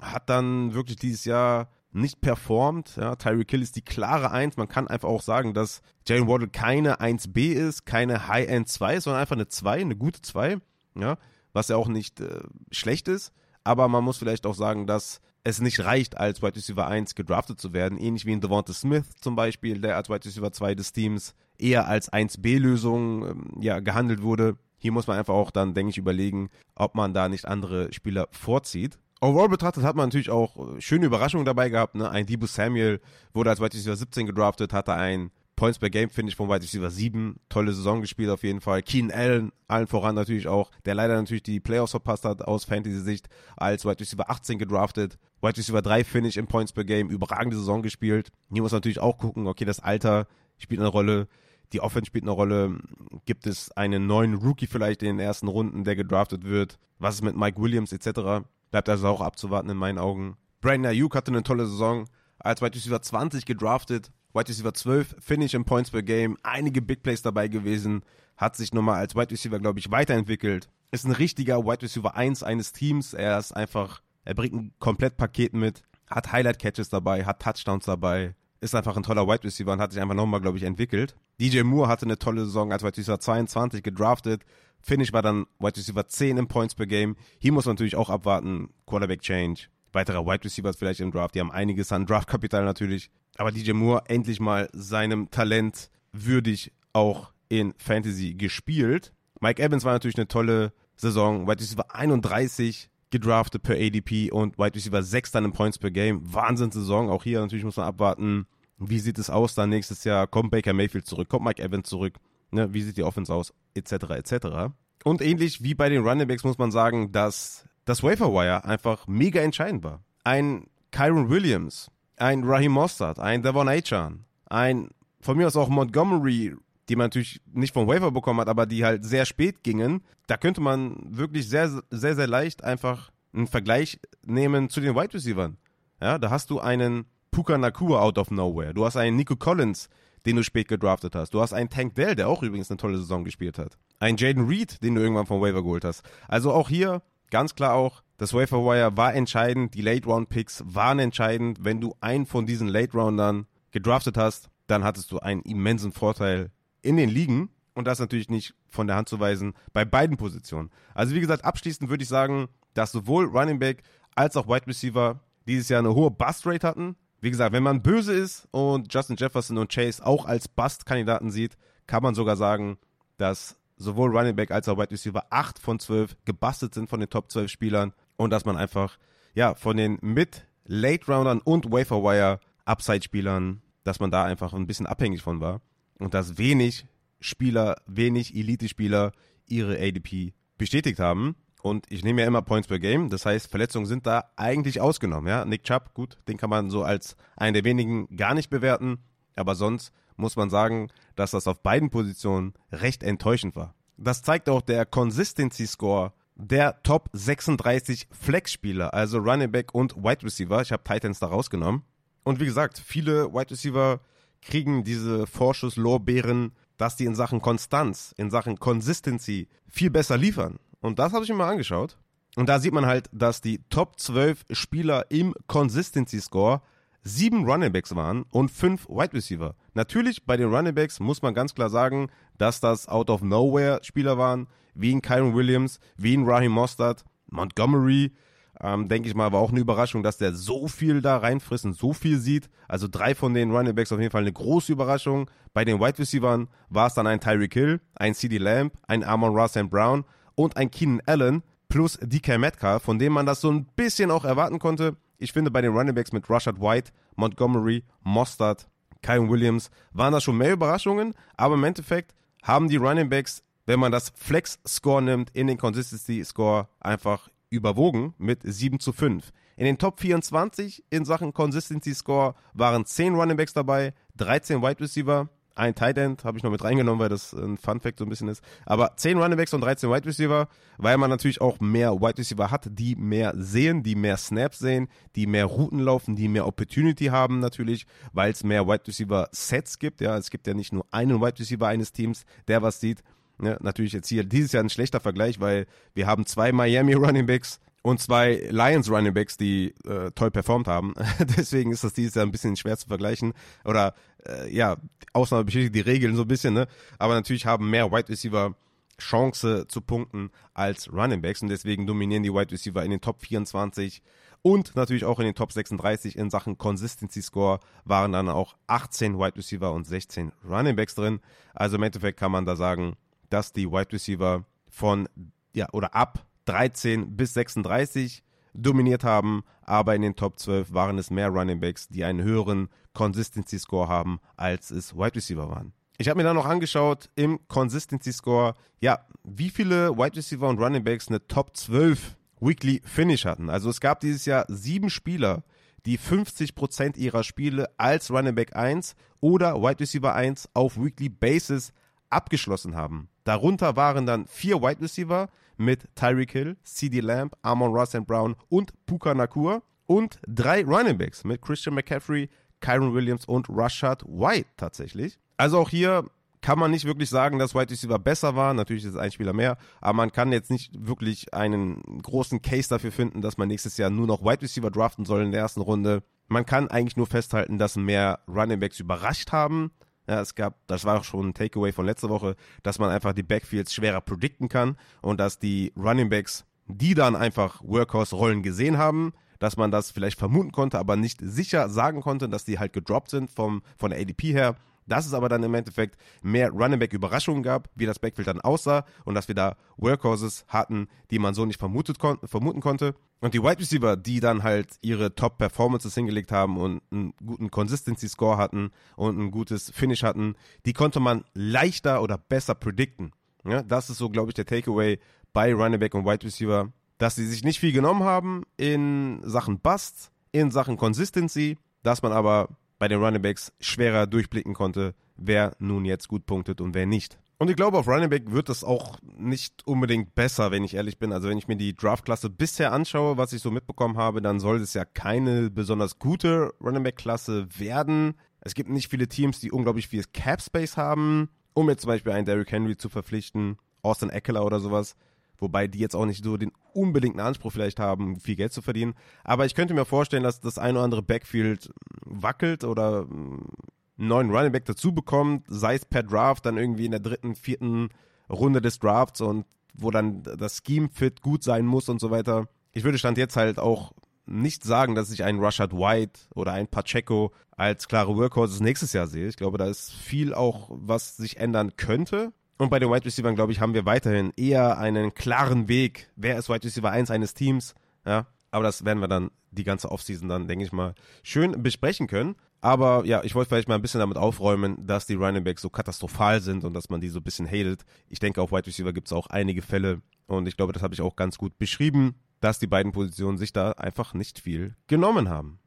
hat dann wirklich dieses Jahr nicht performt. Ja, Tyreek Hill ist die klare Eins. Man kann einfach auch sagen, dass Jalen Waddle keine 1B ist, keine High-End 2, sondern einfach eine 2, eine gute 2. Ja, was ja auch nicht äh, schlecht ist. Aber man muss vielleicht auch sagen, dass es nicht reicht, als Wide Receiver 1 gedraftet zu werden. Ähnlich wie in Devonta Smith zum Beispiel, der als Wide Receiver 2 des Teams eher als 1B-Lösung ähm, ja, gehandelt wurde. Hier muss man einfach auch dann, denke ich, überlegen, ob man da nicht andere Spieler vorzieht. Overall betrachtet hat man natürlich auch äh, schöne Überraschungen dabei gehabt. Ne? Ein Debo Samuel wurde als Wide Receiver 17 gedraftet, hatte ein Points per Game finde ich von Wide Receiver 7. Tolle Saison gespielt auf jeden Fall. Keenan Allen, allen voran natürlich auch, der leider natürlich die Playoffs verpasst hat aus Fantasy-Sicht, als Wide Receiver 18 gedraftet. Wide Receiver 3 Finish in Points per Game, überragende Saison gespielt. Hier muss natürlich auch gucken, okay, das Alter spielt eine Rolle, die Offense spielt eine Rolle. Gibt es einen neuen Rookie vielleicht in den ersten Runden, der gedraftet wird? Was ist mit Mike Williams etc.? Bleibt also auch abzuwarten in meinen Augen. Brandon Ayuk hatte eine tolle Saison, als Wide Receiver 20 gedraftet, Wide Receiver 12, Finish in Points per Game, einige Big Plays dabei gewesen, hat sich nochmal als Wide Receiver, glaube ich, weiterentwickelt. Ist ein richtiger Wide Receiver 1 eines Teams. Er ist einfach, er bringt ein Komplettpaket mit, hat Highlight Catches dabei, hat Touchdowns dabei, ist einfach ein toller Wide Receiver und hat sich einfach nochmal, glaube ich, entwickelt. DJ Moore hatte eine tolle Saison als Wide Receiver 22 gedraftet. Finish war dann Wide Receiver 10 in Points per Game. Hier muss man natürlich auch abwarten. Quarterback Change. Weiterer Wide Receivers vielleicht im Draft. Die haben einiges an Draftkapital natürlich. Aber DJ Moore endlich mal seinem Talent würdig auch in Fantasy gespielt. Mike Evans war natürlich eine tolle Saison. Wide Receiver 31 gedraftet per ADP und Wide Receiver 6 dann in Points per Game. Wahnsinnssaison. Auch hier natürlich muss man abwarten. Wie sieht es aus dann nächstes Jahr? Kommt Baker Mayfield zurück? Kommt Mike Evans zurück? Ne, wie sieht die Offense aus? Etc. etc. Und ähnlich wie bei den Running Backs muss man sagen, dass das Waferwire einfach mega entscheidend war. Ein Kyron Williams, ein Raheem Mostert, ein Devon Achan, ein von mir aus auch Montgomery, die man natürlich nicht vom Waiver bekommen hat, aber die halt sehr spät gingen. Da könnte man wirklich sehr, sehr, sehr leicht einfach einen Vergleich nehmen zu den Wide Receivers. Ja, da hast du einen Puka Nakua out of nowhere. Du hast einen Nico Collins, den du spät gedraftet hast. Du hast einen Tank Dell, der auch übrigens eine tolle Saison gespielt hat. Ein Jaden Reed, den du irgendwann vom Waiver geholt hast. Also auch hier ganz klar auch, das Waiver Wire war entscheidend, die Late Round Picks waren entscheidend. Wenn du einen von diesen Late Roundern gedraftet hast, dann hattest du einen immensen Vorteil in den Ligen. Und das natürlich nicht von der Hand zu weisen bei beiden Positionen. Also wie gesagt, abschließend würde ich sagen, dass sowohl Running Back als auch Wide Receiver dieses Jahr eine hohe Bust Rate hatten. Wie gesagt, wenn man böse ist und Justin Jefferson und Chase auch als Bust-Kandidaten sieht, kann man sogar sagen, dass sowohl Running Back als auch Wide Receiver 8 von 12 gebastelt sind von den Top 12 Spielern und dass man einfach ja von den mit Late Roundern und Wafer Wire Upside Spielern, dass man da einfach ein bisschen abhängig von war und dass wenig Spieler, wenig Elite Spieler ihre ADP bestätigt haben. Und ich nehme ja immer Points per Game. Das heißt, Verletzungen sind da eigentlich ausgenommen. Ja? Nick Chubb, gut, den kann man so als einen der wenigen gar nicht bewerten. Aber sonst muss man sagen, dass das auf beiden Positionen recht enttäuschend war. Das zeigt auch der Consistency Score der Top 36 Flex-Spieler, also Running Back und Wide Receiver. Ich habe Titans da rausgenommen. Und wie gesagt, viele Wide Receiver kriegen diese Vorschusslorbeeren, dass die in Sachen Konstanz, in Sachen Consistency viel besser liefern. Und das habe ich mir mal angeschaut. Und da sieht man halt, dass die Top 12 Spieler im Consistency Score sieben Running Backs waren und fünf Wide Receiver. Natürlich bei den Running Backs muss man ganz klar sagen, dass das out of nowhere Spieler waren, wie in Kyron Williams, wie in Raheem Mostert, Montgomery. Ähm, denke ich mal, war auch eine Überraschung, dass der so viel da reinfrisst und so viel sieht. Also drei von den Running Backs auf jeden Fall eine große Überraschung. Bei den Wide Receivers war es dann ein Tyreek Hill, ein CD Lamb, ein Amon Ross Brown und ein Keenan Allen plus DK Metcalf, von dem man das so ein bisschen auch erwarten konnte. Ich finde, bei den Running Backs mit Rashad White, Montgomery, Mostard, Kyle Williams waren das schon mehr Überraschungen, aber im Endeffekt haben die Running Backs, wenn man das Flex-Score nimmt, in den Consistency-Score einfach überwogen mit 7 zu 5. In den Top 24 in Sachen Consistency Score waren 10 Running Backs dabei, 13 Wide Receiver, ein Tight End habe ich noch mit reingenommen, weil das ein Fun Fact so ein bisschen ist. Aber 10 Runningbacks und 13 Wide Receiver, weil man natürlich auch mehr Wide Receiver hat, die mehr sehen, die mehr Snaps sehen, die mehr Routen laufen, die mehr Opportunity haben natürlich, weil es mehr Wide Receiver Sets gibt. Ja, es gibt ja nicht nur einen Wide Receiver eines Teams, der was sieht. Ja, natürlich jetzt hier dieses Jahr ein schlechter Vergleich, weil wir haben zwei Miami Runningbacks und zwei Lions Running Backs, die äh, toll performt haben. (laughs) Deswegen ist das dieses Jahr ein bisschen schwer zu vergleichen. Oder äh, ja, Ausnahme bestätigt die Regeln so ein bisschen, ne? Aber natürlich haben mehr Wide Receiver Chance zu punkten als Running Backs und deswegen dominieren die Wide Receiver in den Top 24 und natürlich auch in den Top 36 in Sachen Consistency Score waren dann auch 18 Wide Receiver und 16 Running Backs drin. Also im Endeffekt kann man da sagen, dass die Wide Receiver von ja oder ab 13 bis 36 dominiert haben, aber in den Top 12 waren es mehr Running Backs, die einen höheren Consistency Score haben, als es Wide Receiver waren. Ich habe mir dann noch angeschaut im Consistency Score, ja, wie viele Wide Receiver und Running Backs eine Top 12 Weekly Finish hatten. Also es gab dieses Jahr sieben Spieler, die 50% ihrer Spiele als Running Back 1 oder Wide Receiver 1 auf Weekly Basis abgeschlossen haben. Darunter waren dann vier Wide Receiver mit Tyreek Hill, CD Lamb, Amon Ross Brown und Puka Nakur und drei Running Backs mit Christian McCaffrey, Kyron Williams und Rashad White tatsächlich. Also auch hier kann man nicht wirklich sagen, dass Wide Receiver besser war. Natürlich ist es ein Spieler mehr, aber man kann jetzt nicht wirklich einen großen Case dafür finden, dass man nächstes Jahr nur noch Wide Receiver draften soll in der ersten Runde. Man kann eigentlich nur festhalten, dass mehr Running Backs überrascht haben. Ja, es gab, das war auch schon ein Takeaway von letzter Woche, dass man einfach die Backfields schwerer predikten kann und dass die Running Backs, die dann einfach Workhorse-Rollen gesehen haben, dass man das vielleicht vermuten konnte, aber nicht sicher sagen konnte, dass die halt gedroppt sind vom, von der ADP her dass es aber dann im Endeffekt mehr Running Back Überraschungen gab, wie das Backfield dann aussah und dass wir da Workhorses hatten, die man so nicht vermutet kon vermuten konnte. Und die Wide Receiver, die dann halt ihre Top Performances hingelegt haben und einen guten Consistency Score hatten und ein gutes Finish hatten, die konnte man leichter oder besser predikten. Ja, das ist so, glaube ich, der Takeaway bei Running Back und Wide Receiver, dass sie sich nicht viel genommen haben in Sachen Bust, in Sachen Consistency, dass man aber bei den Running Backs schwerer durchblicken konnte, wer nun jetzt gut punktet und wer nicht. Und ich glaube, auf Running Back wird das auch nicht unbedingt besser, wenn ich ehrlich bin. Also wenn ich mir die Draftklasse bisher anschaue, was ich so mitbekommen habe, dann soll es ja keine besonders gute Running Back-Klasse werden. Es gibt nicht viele Teams, die unglaublich viel Cap Space haben, um jetzt zum Beispiel einen Derrick Henry zu verpflichten, Austin Eckler oder sowas wobei die jetzt auch nicht so den unbedingten Anspruch vielleicht haben, viel Geld zu verdienen. Aber ich könnte mir vorstellen, dass das ein oder andere Backfield wackelt oder einen neuen Running Back dazu bekommt, sei es per Draft, dann irgendwie in der dritten, vierten Runde des Drafts und wo dann das Scheme-Fit gut sein muss und so weiter. Ich würde Stand jetzt halt auch nicht sagen, dass ich einen Rushard White oder einen Pacheco als klare Workhorses nächstes Jahr sehe. Ich glaube, da ist viel auch, was sich ändern könnte. Und bei den Wide Receivers, glaube ich, haben wir weiterhin eher einen klaren Weg. Wer ist Wide Receiver 1 eines Teams? Ja, aber das werden wir dann die ganze Offseason dann, denke ich mal, schön besprechen können. Aber ja, ich wollte vielleicht mal ein bisschen damit aufräumen, dass die Running Backs so katastrophal sind und dass man die so ein bisschen hatet. Ich denke, auf Wide Receiver gibt es auch einige Fälle und ich glaube, das habe ich auch ganz gut beschrieben, dass die beiden Positionen sich da einfach nicht viel genommen haben.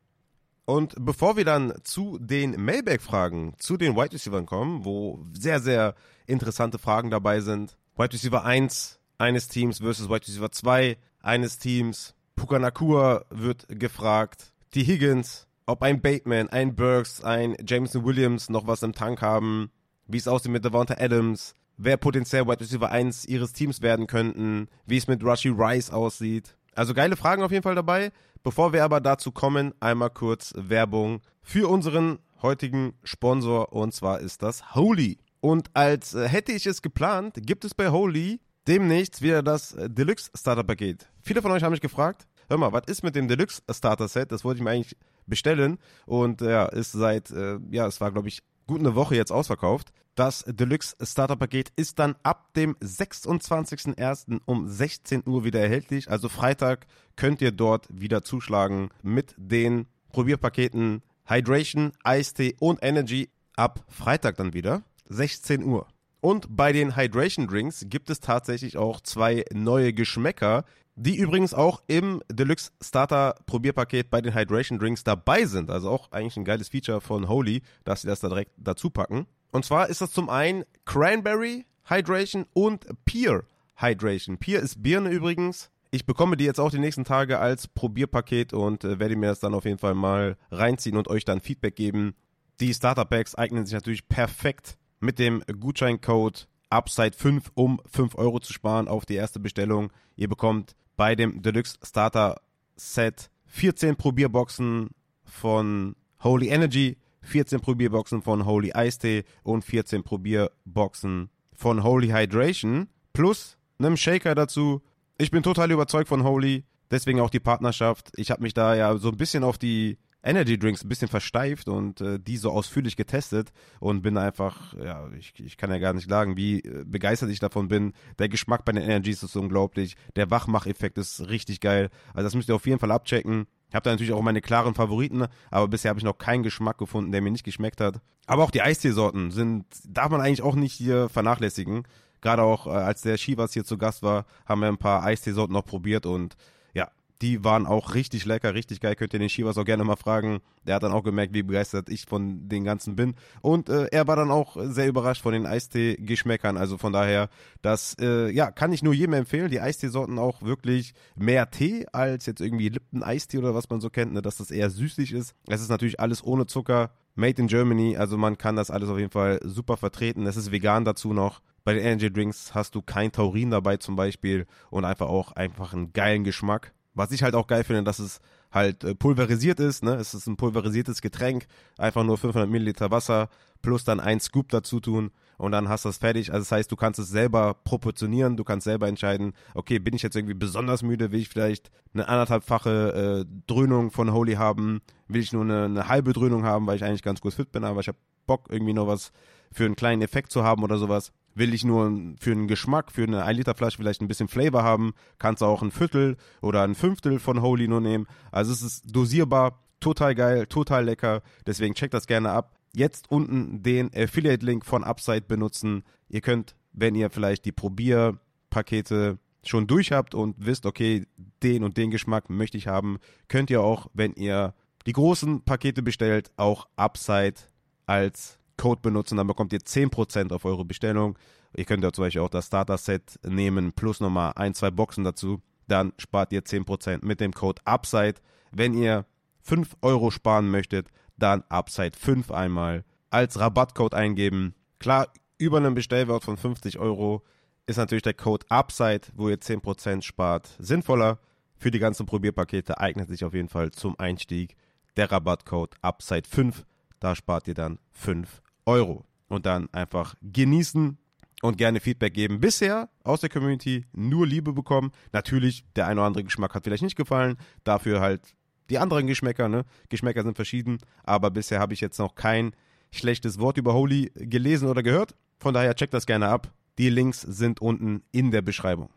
Und bevor wir dann zu den Mailback-Fragen, zu den Wide Receivers kommen, wo sehr, sehr interessante Fragen dabei sind. Wide Receiver 1 eines Teams versus Wide Receiver 2 eines Teams. Puka Nakua wird gefragt. Die Higgins, ob ein Bateman, ein Burks, ein Jameson Williams noch was im Tank haben. Wie es aussieht mit Devonta Adams. Wer potenziell Wide Receiver 1 ihres Teams werden könnten. Wie es mit Rushy Rice aussieht. Also geile Fragen auf jeden Fall dabei. Bevor wir aber dazu kommen, einmal kurz Werbung für unseren heutigen Sponsor und zwar ist das Holy. Und als äh, hätte ich es geplant, gibt es bei Holy demnächst wieder das äh, Deluxe Starter Paket. Viele von euch haben mich gefragt, hör mal, was ist mit dem Deluxe Starter Set? Das wollte ich mir eigentlich bestellen und äh, ja, ist seit, ja, es war glaube ich gut eine Woche jetzt ausverkauft. Das Deluxe Starter Paket ist dann ab dem 26.01. um 16 Uhr wieder erhältlich. Also Freitag könnt ihr dort wieder zuschlagen mit den Probierpaketen Hydration, Eistee und Energy ab Freitag dann wieder. 16 Uhr. Und bei den Hydration Drinks gibt es tatsächlich auch zwei neue Geschmäcker, die übrigens auch im Deluxe Starter Probierpaket bei den Hydration Drinks dabei sind. Also auch eigentlich ein geiles Feature von Holy, dass sie das da direkt dazu packen. Und zwar ist das zum einen Cranberry Hydration und Peer Hydration. Peer ist Birne übrigens. Ich bekomme die jetzt auch die nächsten Tage als Probierpaket und äh, werde mir das dann auf jeden Fall mal reinziehen und euch dann Feedback geben. Die Starter Packs eignen sich natürlich perfekt mit dem Gutscheincode Upside5, um 5 Euro zu sparen auf die erste Bestellung. Ihr bekommt bei dem Deluxe Starter Set 14 Probierboxen von Holy Energy, 14 Probierboxen von Holy Ice Tea und 14 Probierboxen von Holy Hydration plus einem Shaker dazu. Ich bin total überzeugt von Holy, deswegen auch die Partnerschaft. Ich habe mich da ja so ein bisschen auf die Energy Drinks ein bisschen versteift und äh, die so ausführlich getestet und bin einfach, ja, ich, ich kann ja gar nicht sagen, wie äh, begeistert ich davon bin. Der Geschmack bei den Energies ist unglaublich. Der Wachmacheffekt ist richtig geil. Also das müsst ihr auf jeden Fall abchecken. Ich habe da natürlich auch meine klaren Favoriten, aber bisher habe ich noch keinen Geschmack gefunden, der mir nicht geschmeckt hat. Aber auch die Eisteesorten sind, darf man eigentlich auch nicht hier vernachlässigen. Gerade auch äh, als der Shivas hier zu Gast war, haben wir ein paar Eisteesorten noch probiert und die waren auch richtig lecker, richtig geil. Könnt ihr den Shivas auch gerne mal fragen. Der hat dann auch gemerkt, wie begeistert ich von den ganzen bin. Und äh, er war dann auch sehr überrascht von den Eistee-Geschmäckern. Also von daher, das äh, ja, kann ich nur jedem empfehlen. Die Eisteesorten auch wirklich mehr Tee als jetzt irgendwie Lipton-Eistee oder was man so kennt, ne, dass das eher süßlich ist. Es ist natürlich alles ohne Zucker. Made in Germany, also man kann das alles auf jeden Fall super vertreten. Es ist vegan dazu noch. Bei den Energy Drinks hast du kein Taurin dabei zum Beispiel und einfach auch einfach einen geilen Geschmack. Was ich halt auch geil finde, dass es halt äh, pulverisiert ist. Ne? Es ist ein pulverisiertes Getränk, einfach nur 500 Milliliter Wasser plus dann ein Scoop dazu tun und dann hast du es fertig. Also das heißt, du kannst es selber proportionieren, du kannst selber entscheiden, okay, bin ich jetzt irgendwie besonders müde, will ich vielleicht eine anderthalbfache äh, Dröhnung von Holy haben, will ich nur eine, eine halbe Dröhnung haben, weil ich eigentlich ganz gut fit bin, aber ich habe Bock irgendwie noch was für einen kleinen Effekt zu haben oder sowas. Will ich nur für einen Geschmack, für eine 1 Liter Flasche vielleicht ein bisschen Flavor haben, kannst du auch ein Viertel oder ein Fünftel von Holy nur nehmen. Also es ist dosierbar, total geil, total lecker. Deswegen checkt das gerne ab. Jetzt unten den Affiliate-Link von Upside benutzen. Ihr könnt, wenn ihr vielleicht die Probierpakete schon durch habt und wisst, okay, den und den Geschmack möchte ich haben, könnt ihr auch, wenn ihr die großen Pakete bestellt, auch Upside als Code benutzen, dann bekommt ihr 10% auf eure Bestellung. Ihr könnt ja zum Beispiel auch das Starter-Set nehmen, plus nochmal ein, zwei Boxen dazu. Dann spart ihr 10% mit dem Code UPSIDE. Wenn ihr 5 Euro sparen möchtet, dann UPSIDE 5 einmal als Rabattcode eingeben. Klar, über einem Bestellwert von 50 Euro ist natürlich der Code UPSIDE, wo ihr 10% spart, sinnvoller. Für die ganzen Probierpakete eignet sich auf jeden Fall zum Einstieg der Rabattcode UPSIDE 5. Da spart ihr dann 5 Euro. Und dann einfach genießen und gerne Feedback geben. Bisher aus der Community nur Liebe bekommen. Natürlich, der ein oder andere Geschmack hat vielleicht nicht gefallen. Dafür halt die anderen Geschmäcker, ne? Geschmäcker sind verschieden. Aber bisher habe ich jetzt noch kein schlechtes Wort über Holy gelesen oder gehört. Von daher checkt das gerne ab. Die Links sind unten in der Beschreibung.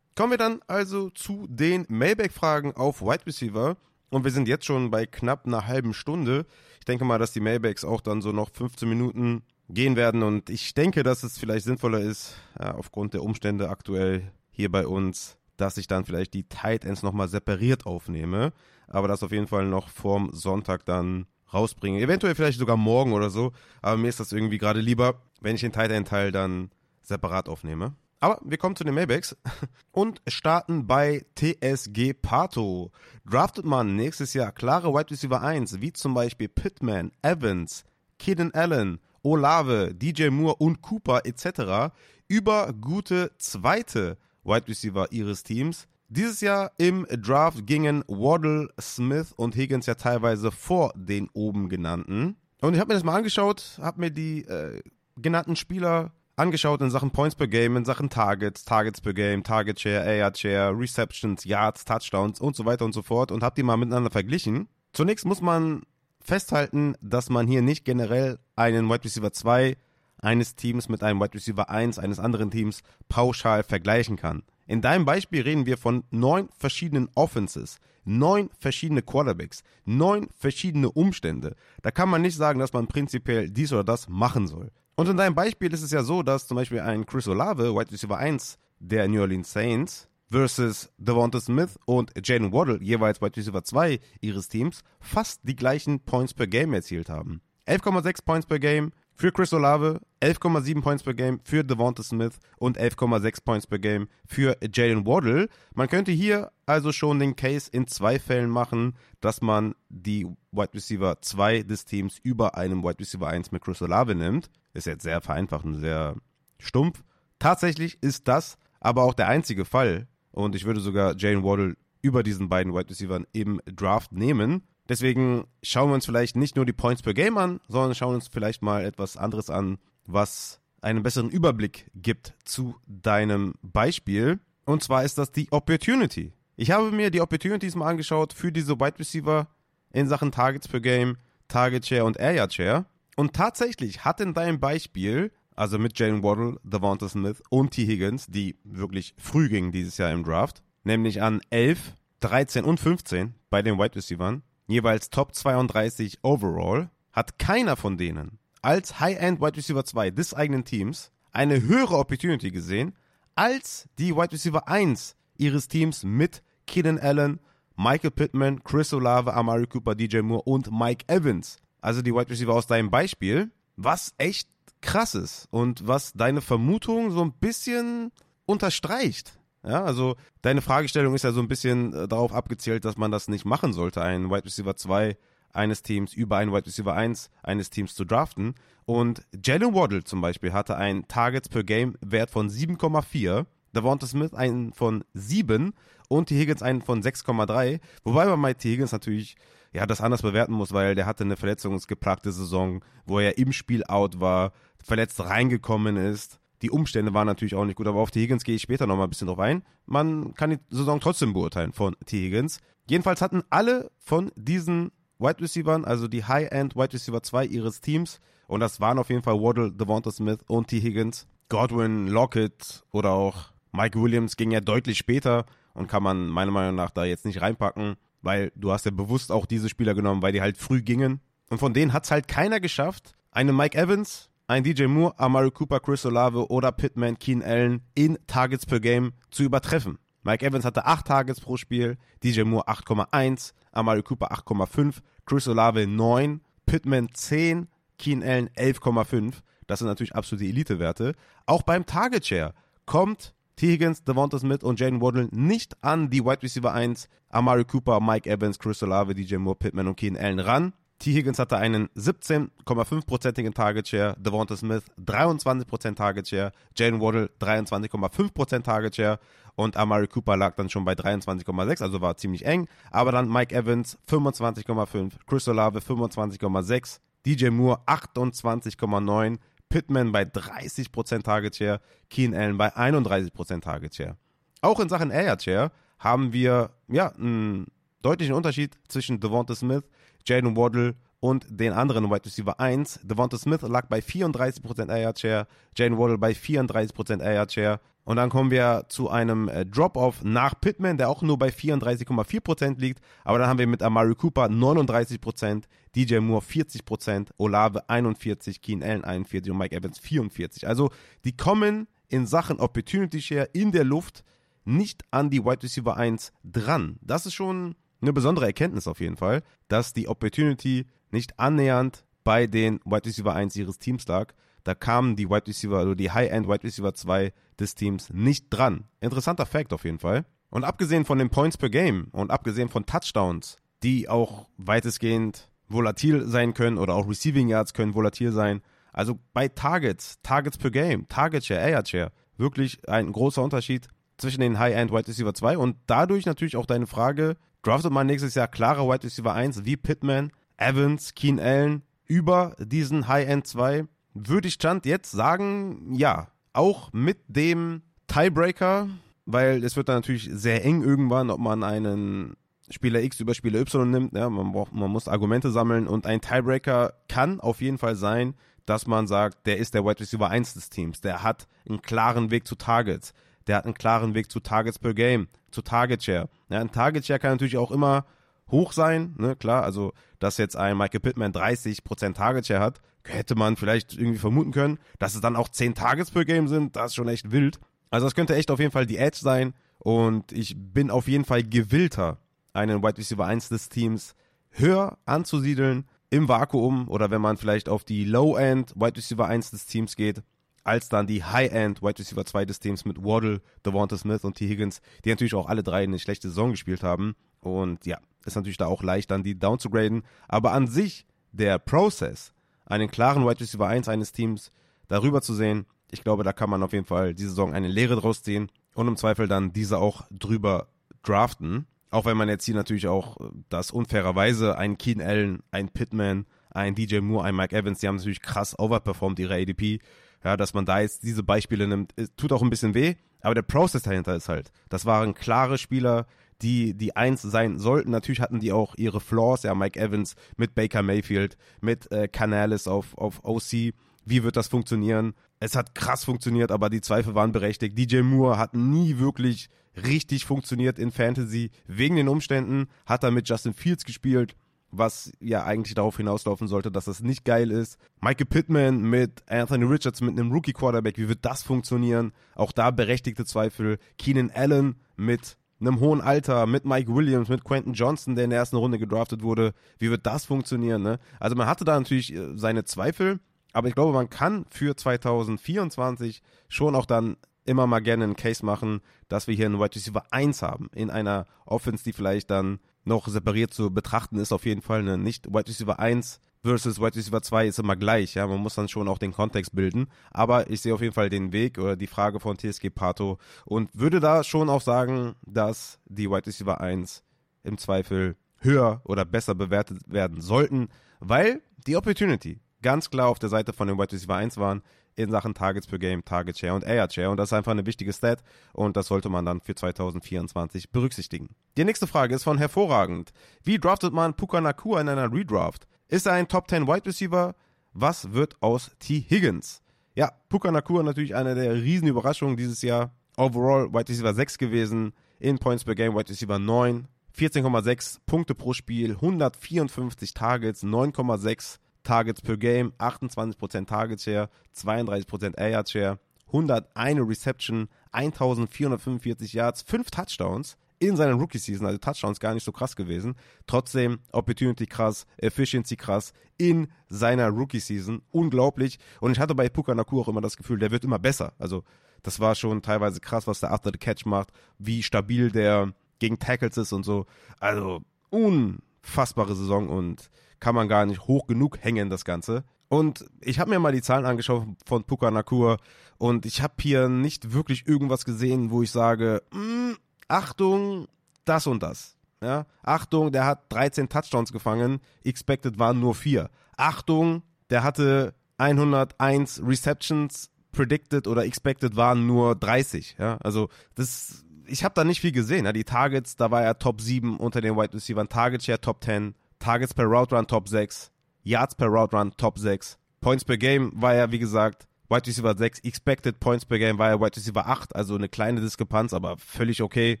Kommen wir dann also zu den Mailback-Fragen auf Wide Receiver. Und wir sind jetzt schon bei knapp einer halben Stunde. Ich denke mal, dass die Mailbacks auch dann so noch 15 Minuten gehen werden. Und ich denke, dass es vielleicht sinnvoller ist, ja, aufgrund der Umstände aktuell hier bei uns, dass ich dann vielleicht die Tight Ends nochmal separiert aufnehme. Aber das auf jeden Fall noch vorm Sonntag dann rausbringe. Eventuell vielleicht sogar morgen oder so. Aber mir ist das irgendwie gerade lieber, wenn ich den Tight End Teil dann separat aufnehme. Aber wir kommen zu den Maybachs (laughs) und starten bei TSG Pato. Draftet man nächstes Jahr klare Wide Receiver 1, wie zum Beispiel Pittman, Evans, Keenan Allen, Olave, DJ Moore und Cooper etc. über gute zweite Wide Receiver ihres Teams. Dieses Jahr im Draft gingen Waddle, Smith und Higgins ja teilweise vor den oben genannten. Und ich habe mir das mal angeschaut, habe mir die äh, genannten Spieler angeschaut in Sachen Points per Game, in Sachen Targets, Targets per Game, Target Share, AR Share, Receptions, Yards, Touchdowns und so weiter und so fort und habe die mal miteinander verglichen. Zunächst muss man festhalten, dass man hier nicht generell einen Wide Receiver 2 eines Teams mit einem Wide Receiver 1 eines anderen Teams pauschal vergleichen kann. In deinem Beispiel reden wir von neun verschiedenen Offenses, neun verschiedene Quarterbacks, neun verschiedene Umstände. Da kann man nicht sagen, dass man prinzipiell dies oder das machen soll. Und in deinem Beispiel ist es ja so, dass zum Beispiel ein Chris Olave, Wide Receiver 1 der New Orleans Saints, versus Devonta Smith und Jalen Waddle, jeweils Wide Receiver 2 ihres Teams, fast die gleichen Points per Game erzielt haben. 11,6 Points per Game für Chris Olave, 11,7 Points per Game für Devonta Smith und 11,6 Points per Game für Jalen Waddle. Man könnte hier also schon den Case in zwei Fällen machen, dass man die Wide Receiver 2 des Teams über einem Wide Receiver 1 mit Chris Olave nimmt. Ist jetzt sehr vereinfacht und sehr stumpf. Tatsächlich ist das aber auch der einzige Fall. Und ich würde sogar Jalen Waddle über diesen beiden Wide Receivers im Draft nehmen. Deswegen schauen wir uns vielleicht nicht nur die Points per Game an, sondern schauen uns vielleicht mal etwas anderes an, was einen besseren Überblick gibt zu deinem Beispiel. Und zwar ist das die Opportunity. Ich habe mir die Opportunities mal angeschaut für diese Wide Receiver in Sachen Targets per Game, Target Share und Air Yard Share. Und tatsächlich hat in deinem Beispiel, also mit Jalen Waddle, Devonta Smith und T. Higgins, die wirklich früh gingen dieses Jahr im Draft, nämlich an 11, 13 und 15 bei den Wide Receivers, jeweils Top 32 overall, hat keiner von denen als High-End Wide Receiver 2 des eigenen Teams eine höhere Opportunity gesehen als die Wide Receiver 1 ihres Teams mit Keenan Allen, Michael Pittman, Chris Olave, Amari Cooper, DJ Moore und Mike Evans. Also die Wide Receiver aus deinem Beispiel, was echt krass ist und was deine Vermutung so ein bisschen unterstreicht. Ja, also deine Fragestellung ist ja so ein bisschen äh, darauf abgezielt, dass man das nicht machen sollte, einen Wide Receiver 2 eines Teams über einen Wide Receiver 1 eines Teams zu draften. Und Jalen Waddle zum Beispiel hatte einen Targets per Game Wert von 7,4, Devonta Smith einen von 7 und T. Higgins einen von 6,3. Wobei man bei T. Higgins natürlich ja, das anders bewerten muss, weil der hatte eine verletzungsgeplagte Saison, wo er im Spiel out war, verletzt reingekommen ist. Die Umstände waren natürlich auch nicht gut, aber auf T. Higgins gehe ich später nochmal ein bisschen drauf ein. Man kann die Saison trotzdem beurteilen von T. Higgins. Jedenfalls hatten alle von diesen Wide Receivers, also die High-End Wide Receiver 2 ihres Teams, und das waren auf jeden Fall Waddle, Devonta Smith und T. Higgins. Godwin, Lockett oder auch Mike Williams ging ja deutlich später und kann man meiner Meinung nach da jetzt nicht reinpacken, weil du hast ja bewusst auch diese Spieler genommen, weil die halt früh gingen. Und von denen hat es halt keiner geschafft, einen Mike Evans, einen DJ Moore, Amari Cooper, Chris Olave oder Pittman, Keen Allen in Targets per Game zu übertreffen. Mike Evans hatte 8 Targets pro Spiel, DJ Moore 8,1, Amari Cooper 8,5, Chris Olave 9, Pittman 10, Keen Allen 11,5. Das sind natürlich absolute Elite-Werte. Auch beim Target Share kommt T. Higgins, Devonta Smith und Jaden Waddle nicht an die Wide Receiver 1, Amari Cooper, Mike Evans, Chris Olave, DJ Moore, Pittman und Keen Allen ran. T. Higgins hatte einen 17,5%igen Target Share, Devonta Smith 23% Target Share, Jalen Waddle 23,5% Target Share und Amari Cooper lag dann schon bei 23,6, also war ziemlich eng. Aber dann Mike Evans 25,5, Chris Olave 25,6, DJ Moore 28,9, Pittman bei 30% Target Share, Keen Allen bei 31% Target Share. Auch in Sachen Air Share haben wir ja einen deutlichen Unterschied zwischen Devonta Smith, Jaden Waddle und den anderen Wide Receiver 1. Devonta Smith lag bei 34% Air Share, Jaden Waddle bei 34% Air Share. Und dann kommen wir zu einem äh, Drop-Off nach Pittman, der auch nur bei 34,4% liegt. Aber dann haben wir mit Amari Cooper 39%, DJ Moore 40%, Olave 41%, Keen Allen 41% und Mike Evans 44%. Also die kommen in Sachen Opportunity Share in der Luft nicht an die Wide Receiver 1 dran. Das ist schon eine besondere Erkenntnis auf jeden Fall, dass die Opportunity nicht annähernd bei den Wide Receiver 1 ihres Teams lag. Da kamen die Wide Receiver, also die High-End Wide Receiver 2 des Teams nicht dran. Interessanter Fact auf jeden Fall. Und abgesehen von den Points per Game und abgesehen von Touchdowns, die auch weitestgehend volatil sein können oder auch Receiving Yards können volatil sein. Also bei Targets, Targets per Game, Target Share, Air Share, wirklich ein großer Unterschied zwischen den High-End Wide Receiver 2 und dadurch natürlich auch deine Frage, draftet man nächstes Jahr klarer Wide Receiver 1 wie Pittman, Evans, Keen Allen über diesen High-End 2 würde ich Stand jetzt sagen, ja. Auch mit dem Tiebreaker, weil es wird dann natürlich sehr eng irgendwann, ob man einen Spieler X über Spieler Y nimmt. Ja, man, braucht, man muss Argumente sammeln und ein Tiebreaker kann auf jeden Fall sein, dass man sagt, der ist der Wide Receiver 1 des Teams. Der hat einen klaren Weg zu Targets. Der hat einen klaren Weg zu Targets per Game, zu Target Share. Ja, ein Target Share kann natürlich auch immer hoch sein, ne, klar, also dass jetzt ein Michael Pittman 30% Target Share hat, hätte man vielleicht irgendwie vermuten können, dass es dann auch 10 Targets per Game sind, das ist schon echt wild. Also das könnte echt auf jeden Fall die Edge sein und ich bin auf jeden Fall gewillter, einen Wide Receiver 1 des Teams höher anzusiedeln im Vakuum oder wenn man vielleicht auf die Low-End Wide Receiver 1 des Teams geht, als dann die High-End Wide Receiver 2 des Teams mit Waddle, Devonta Smith und T. Higgins, die natürlich auch alle drei eine schlechte Saison gespielt haben. Und ja, ist natürlich da auch leicht, dann die down zu graden. Aber an sich, der Process, einen klaren Wide Receiver 1 eines Teams darüber zu sehen, ich glaube, da kann man auf jeden Fall diese Saison eine Lehre draus ziehen und im Zweifel dann diese auch drüber draften. Auch wenn man jetzt hier natürlich auch das unfairerweise ein Keen Allen, ein Pittman, ein DJ Moore, ein Mike Evans, die haben natürlich krass overperformed ihre ADP. Ja, dass man da jetzt diese Beispiele nimmt, tut auch ein bisschen weh, aber der Prozess dahinter ist halt, das waren klare Spieler, die die Eins sein sollten. Natürlich hatten die auch ihre Flaws, ja, Mike Evans mit Baker Mayfield, mit äh, Canales auf, auf OC. Wie wird das funktionieren? Es hat krass funktioniert, aber die Zweifel waren berechtigt. DJ Moore hat nie wirklich richtig funktioniert in Fantasy. Wegen den Umständen hat er mit Justin Fields gespielt was ja eigentlich darauf hinauslaufen sollte, dass das nicht geil ist. Michael Pittman mit Anthony Richards mit einem Rookie Quarterback, wie wird das funktionieren? Auch da berechtigte Zweifel. Keenan Allen mit einem hohen Alter, mit Mike Williams, mit Quentin Johnson, der in der ersten Runde gedraftet wurde, wie wird das funktionieren? Ne? Also man hatte da natürlich äh, seine Zweifel, aber ich glaube, man kann für 2024 schon auch dann immer mal gerne einen Case machen, dass wir hier einen Wide Receiver 1 haben in einer Offense, die vielleicht dann noch separiert zu betrachten ist, auf jeden Fall. Ne? Nicht Wide Receiver 1 versus Wide Receiver 2 ist immer gleich. Ja, man muss dann schon auch den Kontext bilden. Aber ich sehe auf jeden Fall den Weg oder die Frage von TSG Pato und würde da schon auch sagen, dass die Wide Receiver 1 im Zweifel höher oder besser bewertet werden sollten, weil die Opportunity ganz klar auf der Seite von den Wide Receiver 1 waren in Sachen Targets per Game, Target Share und Air Share. Und das ist einfach eine wichtige Stat und das sollte man dann für 2024 berücksichtigen. Die nächste Frage ist von hervorragend. Wie draftet man Puka Nakua in einer Redraft? Ist er ein Top 10 Wide Receiver? Was wird aus T. Higgins? Ja, Puka Nakua natürlich eine der riesen Überraschungen dieses Jahr. Overall Wide Receiver 6 gewesen, in Points per Game Wide Receiver 9, 14,6 Punkte pro Spiel, 154 Targets, 9,6 Targets per Game, 28% Target Share, 32% Air Yard Share, 101 Reception, 1445 Yards, 5 Touchdowns in seiner Rookie-Season, also Touchdowns gar nicht so krass gewesen. Trotzdem Opportunity krass, Efficiency krass in seiner Rookie-Season. Unglaublich. Und ich hatte bei Puka Naku auch immer das Gefühl, der wird immer besser. Also das war schon teilweise krass, was der After the Catch macht, wie stabil der gegen Tackles ist und so. Also unfassbare Saison und kann man gar nicht hoch genug hängen, das Ganze. Und ich habe mir mal die Zahlen angeschaut von Puka Nakur und ich habe hier nicht wirklich irgendwas gesehen, wo ich sage, mm, Achtung, das und das. Ja? Achtung, der hat 13 Touchdowns gefangen, expected waren nur 4. Achtung, der hatte 101 Receptions, predicted oder expected waren nur 30. Ja? Also das, ich habe da nicht viel gesehen. Ja? Die Targets, da war er Top 7 unter den Wide Receivers, Target Share Top 10, Targets per Route Run Top 6, Yards per Route Run Top 6, Points per Game war er, wie gesagt, Wide Receiver 6, Expected Points per Game war er Wide Receiver 8, also eine kleine Diskrepanz, aber völlig okay.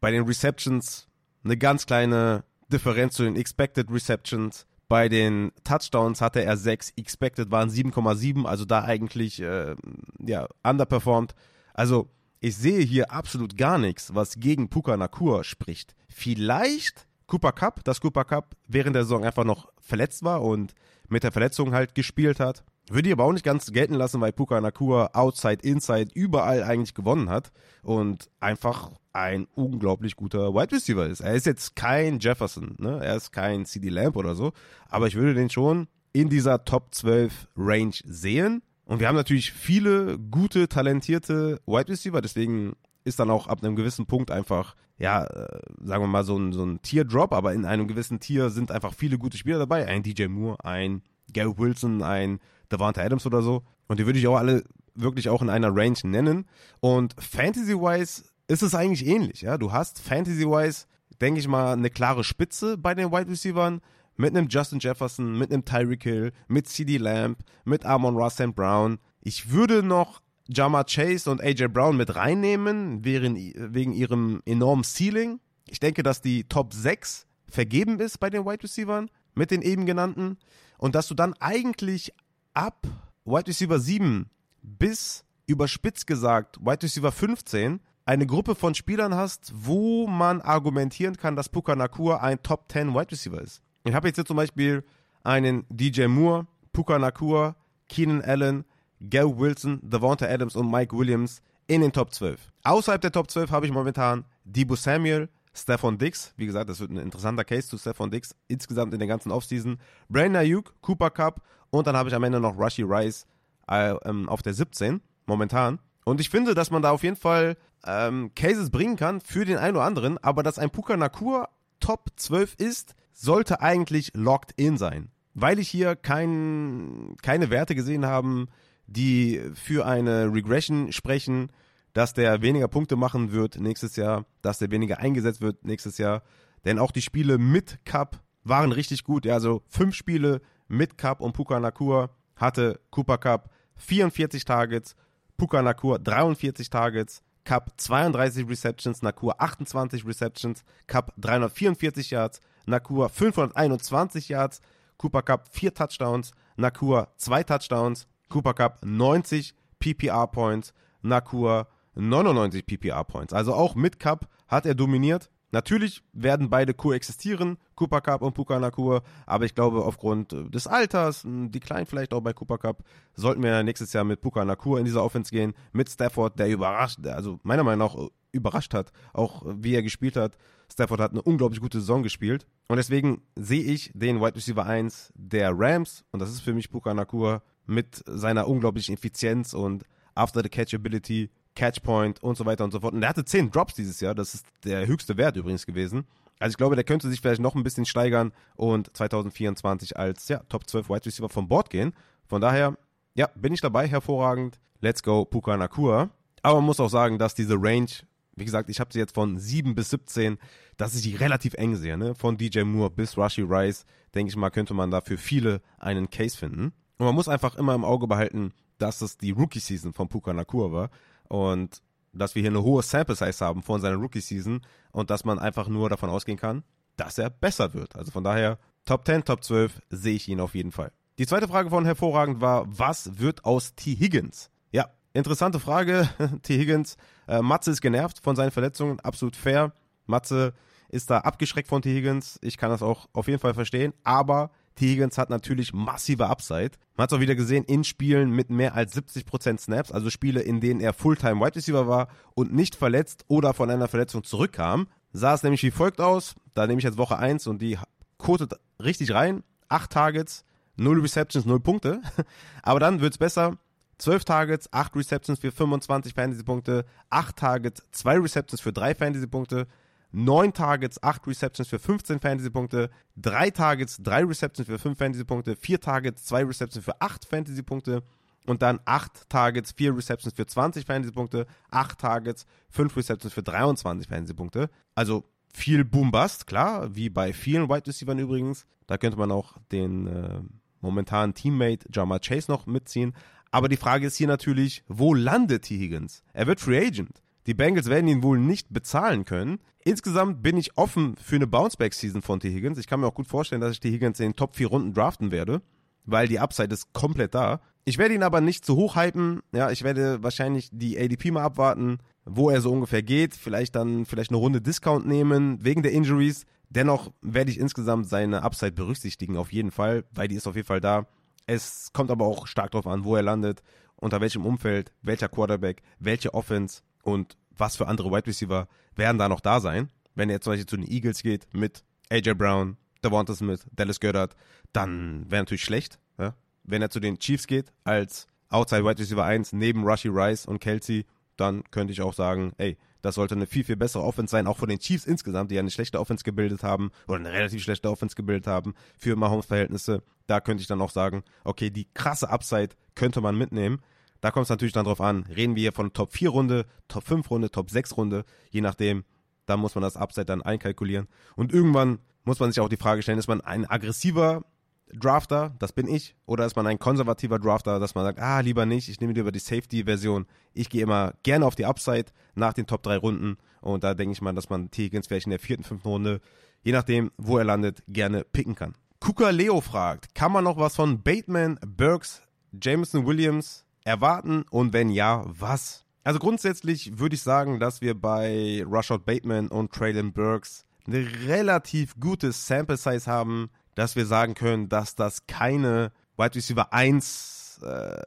Bei den Receptions eine ganz kleine Differenz zu den Expected Receptions. Bei den Touchdowns hatte er 6, Expected waren 7,7, also da eigentlich äh, ja, underperformed. Also ich sehe hier absolut gar nichts, was gegen Puka Nakur spricht. Vielleicht Cooper Cup, dass Cooper Cup während der Saison einfach noch verletzt war und mit der Verletzung halt gespielt hat. Würde ich aber auch nicht ganz gelten lassen, weil Puka Nakua outside, inside, überall eigentlich gewonnen hat und einfach ein unglaublich guter Wide Receiver ist. Er ist jetzt kein Jefferson, ne? er ist kein CD Lamp oder so, aber ich würde den schon in dieser Top 12 Range sehen. Und wir haben natürlich viele gute, talentierte Wide Receiver, deswegen ist dann auch ab einem gewissen Punkt einfach ja, äh, sagen wir mal, so ein, so ein Tier-Drop, aber in einem gewissen Tier sind einfach viele gute Spieler dabei. Ein DJ Moore, ein Gary Wilson, ein Devante Adams oder so. Und die würde ich auch alle wirklich auch in einer Range nennen. Und Fantasy-wise ist es eigentlich ähnlich, ja. Du hast Fantasy-wise, denke ich mal, eine klare Spitze bei den Wide Receivers mit einem Justin Jefferson, mit einem Tyreek Hill, mit CD Lamb, mit Amon Ross. Brown. Ich würde noch Jama Chase und AJ Brown mit reinnehmen, wegen ihrem enormen Ceiling. Ich denke, dass die Top 6 vergeben ist bei den Wide Receivers mit den eben genannten und dass du dann eigentlich ab Wide Receiver 7 bis überspitzt gesagt Wide Receiver 15 eine Gruppe von Spielern hast, wo man argumentieren kann, dass Puka Nakua ein Top 10 Wide Receiver ist. Ich habe jetzt hier zum Beispiel einen DJ Moore, Puka Nakua, Keenan Allen, Gary Wilson, Devonta Adams und Mike Williams in den Top 12. Außerhalb der Top 12 habe ich momentan Debo Samuel, Stephon Dix, wie gesagt, das wird ein interessanter Case zu Stephon Dix insgesamt in der ganzen Offseason, Brandon Ayuk, Cooper Cup und dann habe ich am Ende noch Rushy Rice äh, ähm, auf der 17 momentan. Und ich finde, dass man da auf jeden Fall ähm, Cases bringen kann für den einen oder anderen, aber dass ein Puka Nakur Top 12 ist, sollte eigentlich locked in sein. Weil ich hier kein, keine Werte gesehen habe, die für eine Regression sprechen, dass der weniger Punkte machen wird nächstes Jahr, dass der weniger eingesetzt wird nächstes Jahr. Denn auch die Spiele mit Cup waren richtig gut. Ja, also fünf Spiele mit Cup und Puka Nakua hatte Cooper Cup 44 Targets, Puka Nakua 43 Targets, Cup 32 Receptions, Nakua 28 Receptions, Cup 344 Yards, Nakua 521 Yards, Cooper Cup 4 Touchdowns, Nakua 2 Touchdowns, Cooper Cup 90 PPR Points, Nakua 99 PPR Points. Also auch mit Cup hat er dominiert. Natürlich werden beide koexistieren, Cooper Cup und Puka Nakua, aber ich glaube, aufgrund des Alters, die kleinen vielleicht auch bei Cooper Cup, sollten wir nächstes Jahr mit Puka Nakua in dieser Offense gehen, mit Stafford, der überrascht, also meiner Meinung nach überrascht hat, auch wie er gespielt hat. Stafford hat eine unglaublich gute Saison gespielt und deswegen sehe ich den Wide Receiver 1 der Rams und das ist für mich Puka Nakua mit seiner unglaublichen Effizienz und After the Catch Ability Catchpoint und so weiter und so fort. Und er hatte 10 Drops dieses Jahr, das ist der höchste Wert übrigens gewesen. Also ich glaube, der könnte sich vielleicht noch ein bisschen steigern und 2024 als ja, Top 12 Wide Receiver vom Board gehen. Von daher, ja, bin ich dabei, hervorragend. Let's go, Puka Nakua. Aber man muss auch sagen, dass diese Range, wie gesagt, ich habe sie jetzt von 7 bis 17, dass ich die relativ eng sehe. Ne? Von DJ Moore bis Rushy Rice, denke ich mal, könnte man da für viele einen Case finden. Und man muss einfach immer im Auge behalten, dass es die Rookie-Season von Puka Nakua war und dass wir hier eine hohe Sample Size haben von seiner Rookie Season und dass man einfach nur davon ausgehen kann, dass er besser wird. Also von daher Top 10, Top 12 sehe ich ihn auf jeden Fall. Die zweite Frage von hervorragend war, was wird aus T. Higgins? Ja, interessante Frage. (laughs) T. Higgins, äh, Matze ist genervt von seinen Verletzungen, absolut fair. Matze ist da abgeschreckt von T. Higgins. Ich kann das auch auf jeden Fall verstehen, aber T. Higgins hat natürlich massive Upside. Man hat es auch wieder gesehen in Spielen mit mehr als 70% Snaps, also Spiele, in denen er Fulltime Wide Receiver war und nicht verletzt oder von einer Verletzung zurückkam. Sah es nämlich wie folgt aus. Da nehme ich jetzt Woche 1 und die kotet richtig rein. 8 Targets, 0 Receptions, 0 Punkte. (laughs) Aber dann wird es besser. 12 Targets, 8 Receptions für 25 Fantasy-Punkte, 8 Targets, 2 Receptions für 3 Fantasy-Punkte, 9 Targets, 8 Receptions für 15 Fantasy-Punkte, 3 Targets, 3 Receptions für 5 Fantasy-Punkte, 4 Targets, 2 Receptions für 8 Fantasy-Punkte und dann 8 Targets, 4 Receptions für 20 Fantasy-Punkte, 8 Targets, 5 Receptions für 23 Fantasy-Punkte. Also viel Boom-Bust, klar, wie bei vielen Wide Receivers übrigens. Da könnte man auch den äh, momentanen Teammate Jama Chase noch mitziehen. Aber die Frage ist hier natürlich, wo landet T. Higgins? Er wird Free Agent. Die Bengals werden ihn wohl nicht bezahlen können. Insgesamt bin ich offen für eine Bounceback-Season von T. Higgins. Ich kann mir auch gut vorstellen, dass ich T. Higgins in den Top 4 Runden draften werde, weil die Upside ist komplett da. Ich werde ihn aber nicht zu hoch hypen. Ja, ich werde wahrscheinlich die ADP mal abwarten, wo er so ungefähr geht. Vielleicht dann vielleicht eine Runde Discount nehmen wegen der Injuries. Dennoch werde ich insgesamt seine Upside berücksichtigen, auf jeden Fall, weil die ist auf jeden Fall da. Es kommt aber auch stark darauf an, wo er landet, unter welchem Umfeld, welcher Quarterback, welche Offense und was für andere Wide Receiver werden da noch da sein. Wenn er zum Beispiel zu den Eagles geht mit AJ Brown, Devonta Smith, Dallas Goddard, dann wäre natürlich schlecht. Ja? Wenn er zu den Chiefs geht als Outside Wide Receiver 1 neben Rushy Rice und Kelsey, dann könnte ich auch sagen, ey, das sollte eine viel, viel bessere Offense sein, auch von den Chiefs insgesamt, die ja eine schlechte Offense gebildet haben oder eine relativ schlechte Offense gebildet haben für Mahomes-Verhältnisse. Da könnte ich dann auch sagen, okay, die krasse Upside könnte man mitnehmen. Da kommt es natürlich dann drauf an, reden wir hier von Top 4 Runde, Top 5 Runde, Top 6 Runde, je nachdem, da muss man das Upside dann einkalkulieren. Und irgendwann muss man sich auch die Frage stellen, ist man ein aggressiver Drafter, das bin ich, oder ist man ein konservativer Drafter, dass man sagt, ah, lieber nicht, ich nehme lieber die Safety-Version. Ich gehe immer gerne auf die Upside nach den Top 3 Runden und da denke ich mal, dass man T. Vielleicht in der vierten, fünften Runde, je nachdem, wo er landet, gerne picken kann. Kuka Leo fragt, kann man noch was von Bateman, Burks, Jameson Williams, erwarten und wenn ja, was? Also grundsätzlich würde ich sagen, dass wir bei Rushout Bateman und Traylon Burks eine relativ gute Sample Size haben, dass wir sagen können, dass das keine Wide Receiver 1 äh,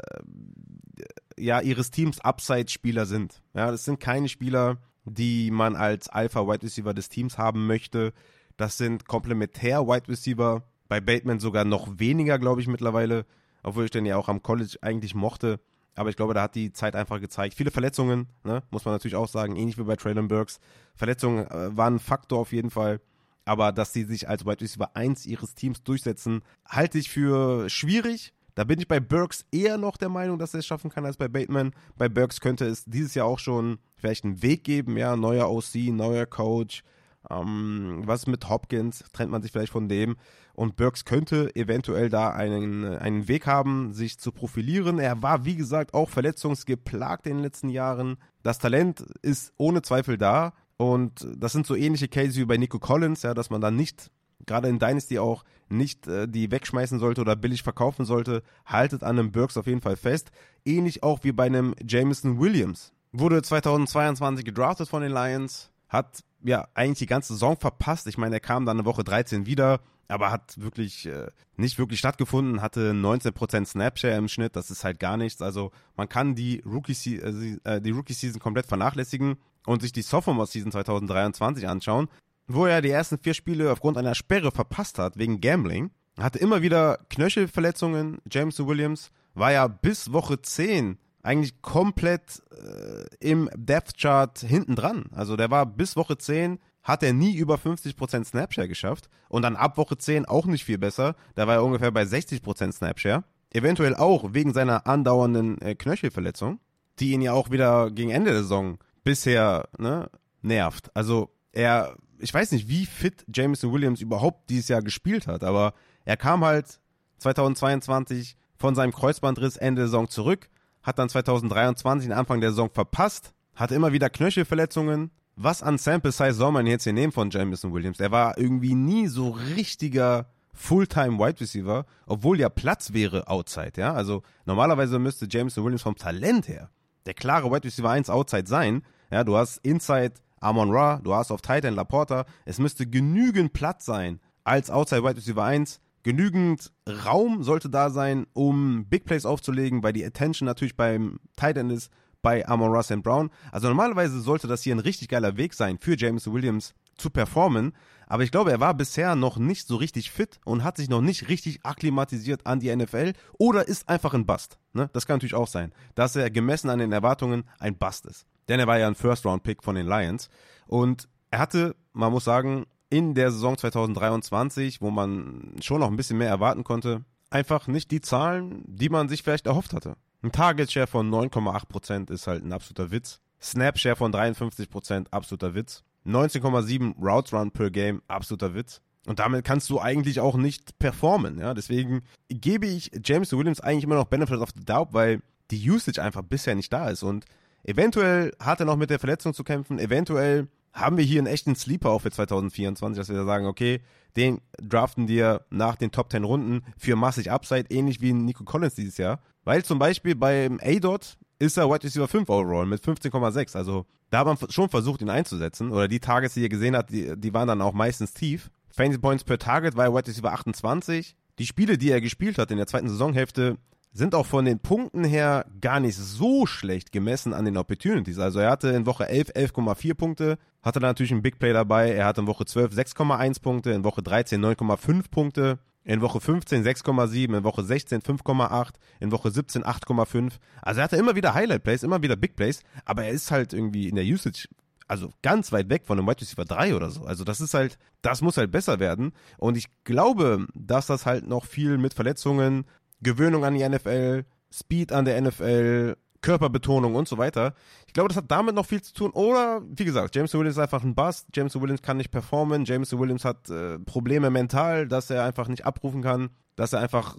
ja, ihres Teams Upside-Spieler sind. Ja, das sind keine Spieler, die man als Alpha-Wide Receiver des Teams haben möchte. Das sind Komplementär-Wide Receiver. Bei Bateman sogar noch weniger, glaube ich, mittlerweile obwohl ich den ja auch am College eigentlich mochte. Aber ich glaube, da hat die Zeit einfach gezeigt. Viele Verletzungen, ne? muss man natürlich auch sagen, ähnlich wie bei Traylon Burks. Verletzungen äh, waren ein Faktor auf jeden Fall. Aber dass sie sich als Wide Receiver 1 ihres Teams durchsetzen, halte ich für schwierig. Da bin ich bei Burks eher noch der Meinung, dass er es schaffen kann als bei Bateman. Bei Burks könnte es dieses Jahr auch schon vielleicht einen Weg geben, ja, neuer OC, neuer Coach. Ähm, was mit Hopkins? Trennt man sich vielleicht von dem? Und Burks könnte eventuell da einen, einen Weg haben, sich zu profilieren. Er war, wie gesagt, auch verletzungsgeplagt in den letzten Jahren. Das Talent ist ohne Zweifel da. Und das sind so ähnliche Cases wie bei Nico Collins, ja, dass man dann nicht gerade in Dynasty auch nicht äh, die wegschmeißen sollte oder billig verkaufen sollte, haltet an einem Burks auf jeden Fall fest. Ähnlich auch wie bei einem Jameson Williams. Wurde 2022 gedraftet von den Lions, hat ja eigentlich die ganze Saison verpasst. Ich meine, er kam dann eine Woche 13 wieder, aber hat wirklich äh, nicht wirklich stattgefunden, hatte 19% Snapshare im Schnitt, das ist halt gar nichts. Also man kann die Rookie, äh, äh, die Rookie Season komplett vernachlässigen und sich die Sophomore Season 2023 anschauen wo er die ersten vier Spiele aufgrund einer Sperre verpasst hat, wegen Gambling. Hatte immer wieder Knöchelverletzungen. James Williams war ja bis Woche 10 eigentlich komplett äh, im Depth Chart hinten dran. Also der war bis Woche 10 hat er nie über 50% Snapshare geschafft und dann ab Woche 10 auch nicht viel besser. Da war er ungefähr bei 60% Snapshare. Eventuell auch wegen seiner andauernden äh, Knöchelverletzung, die ihn ja auch wieder gegen Ende der Saison bisher ne, nervt. Also er ich weiß nicht, wie fit Jameson Williams überhaupt dieses Jahr gespielt hat, aber er kam halt 2022 von seinem Kreuzbandriss Ende der Saison zurück, hat dann 2023 den Anfang der Saison verpasst, hatte immer wieder Knöchelverletzungen. Was an Sample Size soll man jetzt hier nehmen von Jameson Williams? Er war irgendwie nie so richtiger Fulltime Wide Receiver, obwohl ja Platz wäre outside, ja? Also normalerweise müsste Jameson Williams vom Talent her der klare Wide Receiver 1 outside sein. Ja, du hast Inside Amon Ra, du hast auf Titan Laporta. Es müsste genügend Platz sein als Outside Wide Receiver 1. Genügend Raum sollte da sein, um Big Plays aufzulegen, weil die Attention natürlich beim Titan ist, bei Amon Ra St. Brown. Also normalerweise sollte das hier ein richtig geiler Weg sein für James Williams zu performen. Aber ich glaube, er war bisher noch nicht so richtig fit und hat sich noch nicht richtig akklimatisiert an die NFL oder ist einfach ein Bust. Ne? Das kann natürlich auch sein, dass er gemessen an den Erwartungen ein Bust ist denn er war ja ein First-Round-Pick von den Lions. Und er hatte, man muss sagen, in der Saison 2023, wo man schon noch ein bisschen mehr erwarten konnte, einfach nicht die Zahlen, die man sich vielleicht erhofft hatte. Ein Target-Share von 9,8% ist halt ein absoluter Witz. Snap-Share von 53%, absoluter Witz. 19,7 Routes Run per Game, absoluter Witz. Und damit kannst du eigentlich auch nicht performen, ja. Deswegen gebe ich James Williams eigentlich immer noch Benefit of the Doubt, weil die Usage einfach bisher nicht da ist. Und Eventuell hat er noch mit der Verletzung zu kämpfen. Eventuell haben wir hier einen echten Sleeper auch für 2024, dass wir sagen, okay, den draften wir nach den Top 10 Runden für massig Upside, ähnlich wie Nico Collins dieses Jahr. Weil zum Beispiel beim A-Dot ist er Wide Receiver 5 Overall mit 15,6. Also da hat man schon versucht, ihn einzusetzen. Oder die Targets, die ihr gesehen habt, die, die waren dann auch meistens tief. Fantasy Points per Target war Wide Receiver 28. Die Spiele, die er gespielt hat in der zweiten Saisonhälfte, sind auch von den Punkten her gar nicht so schlecht gemessen an den Opportunities. Also er hatte in Woche 11 11,4 Punkte, hatte natürlich einen Big Play dabei. Er hatte in Woche 12 6,1 Punkte, in Woche 13 9,5 Punkte, in Woche 15 6,7, in Woche 16 5,8, in Woche 17 8,5. Also er hatte immer wieder Highlight Plays, immer wieder Big Plays, aber er ist halt irgendwie in der Usage also ganz weit weg von einem Wide Receiver 3 oder so. Also das ist halt, das muss halt besser werden. Und ich glaube, dass das halt noch viel mit Verletzungen Gewöhnung an die NFL, Speed an der NFL, Körperbetonung und so weiter. Ich glaube, das hat damit noch viel zu tun. Oder, wie gesagt, James Williams ist einfach ein Bust. James Williams kann nicht performen. James Williams hat äh, Probleme mental, dass er einfach nicht abrufen kann. Dass er einfach,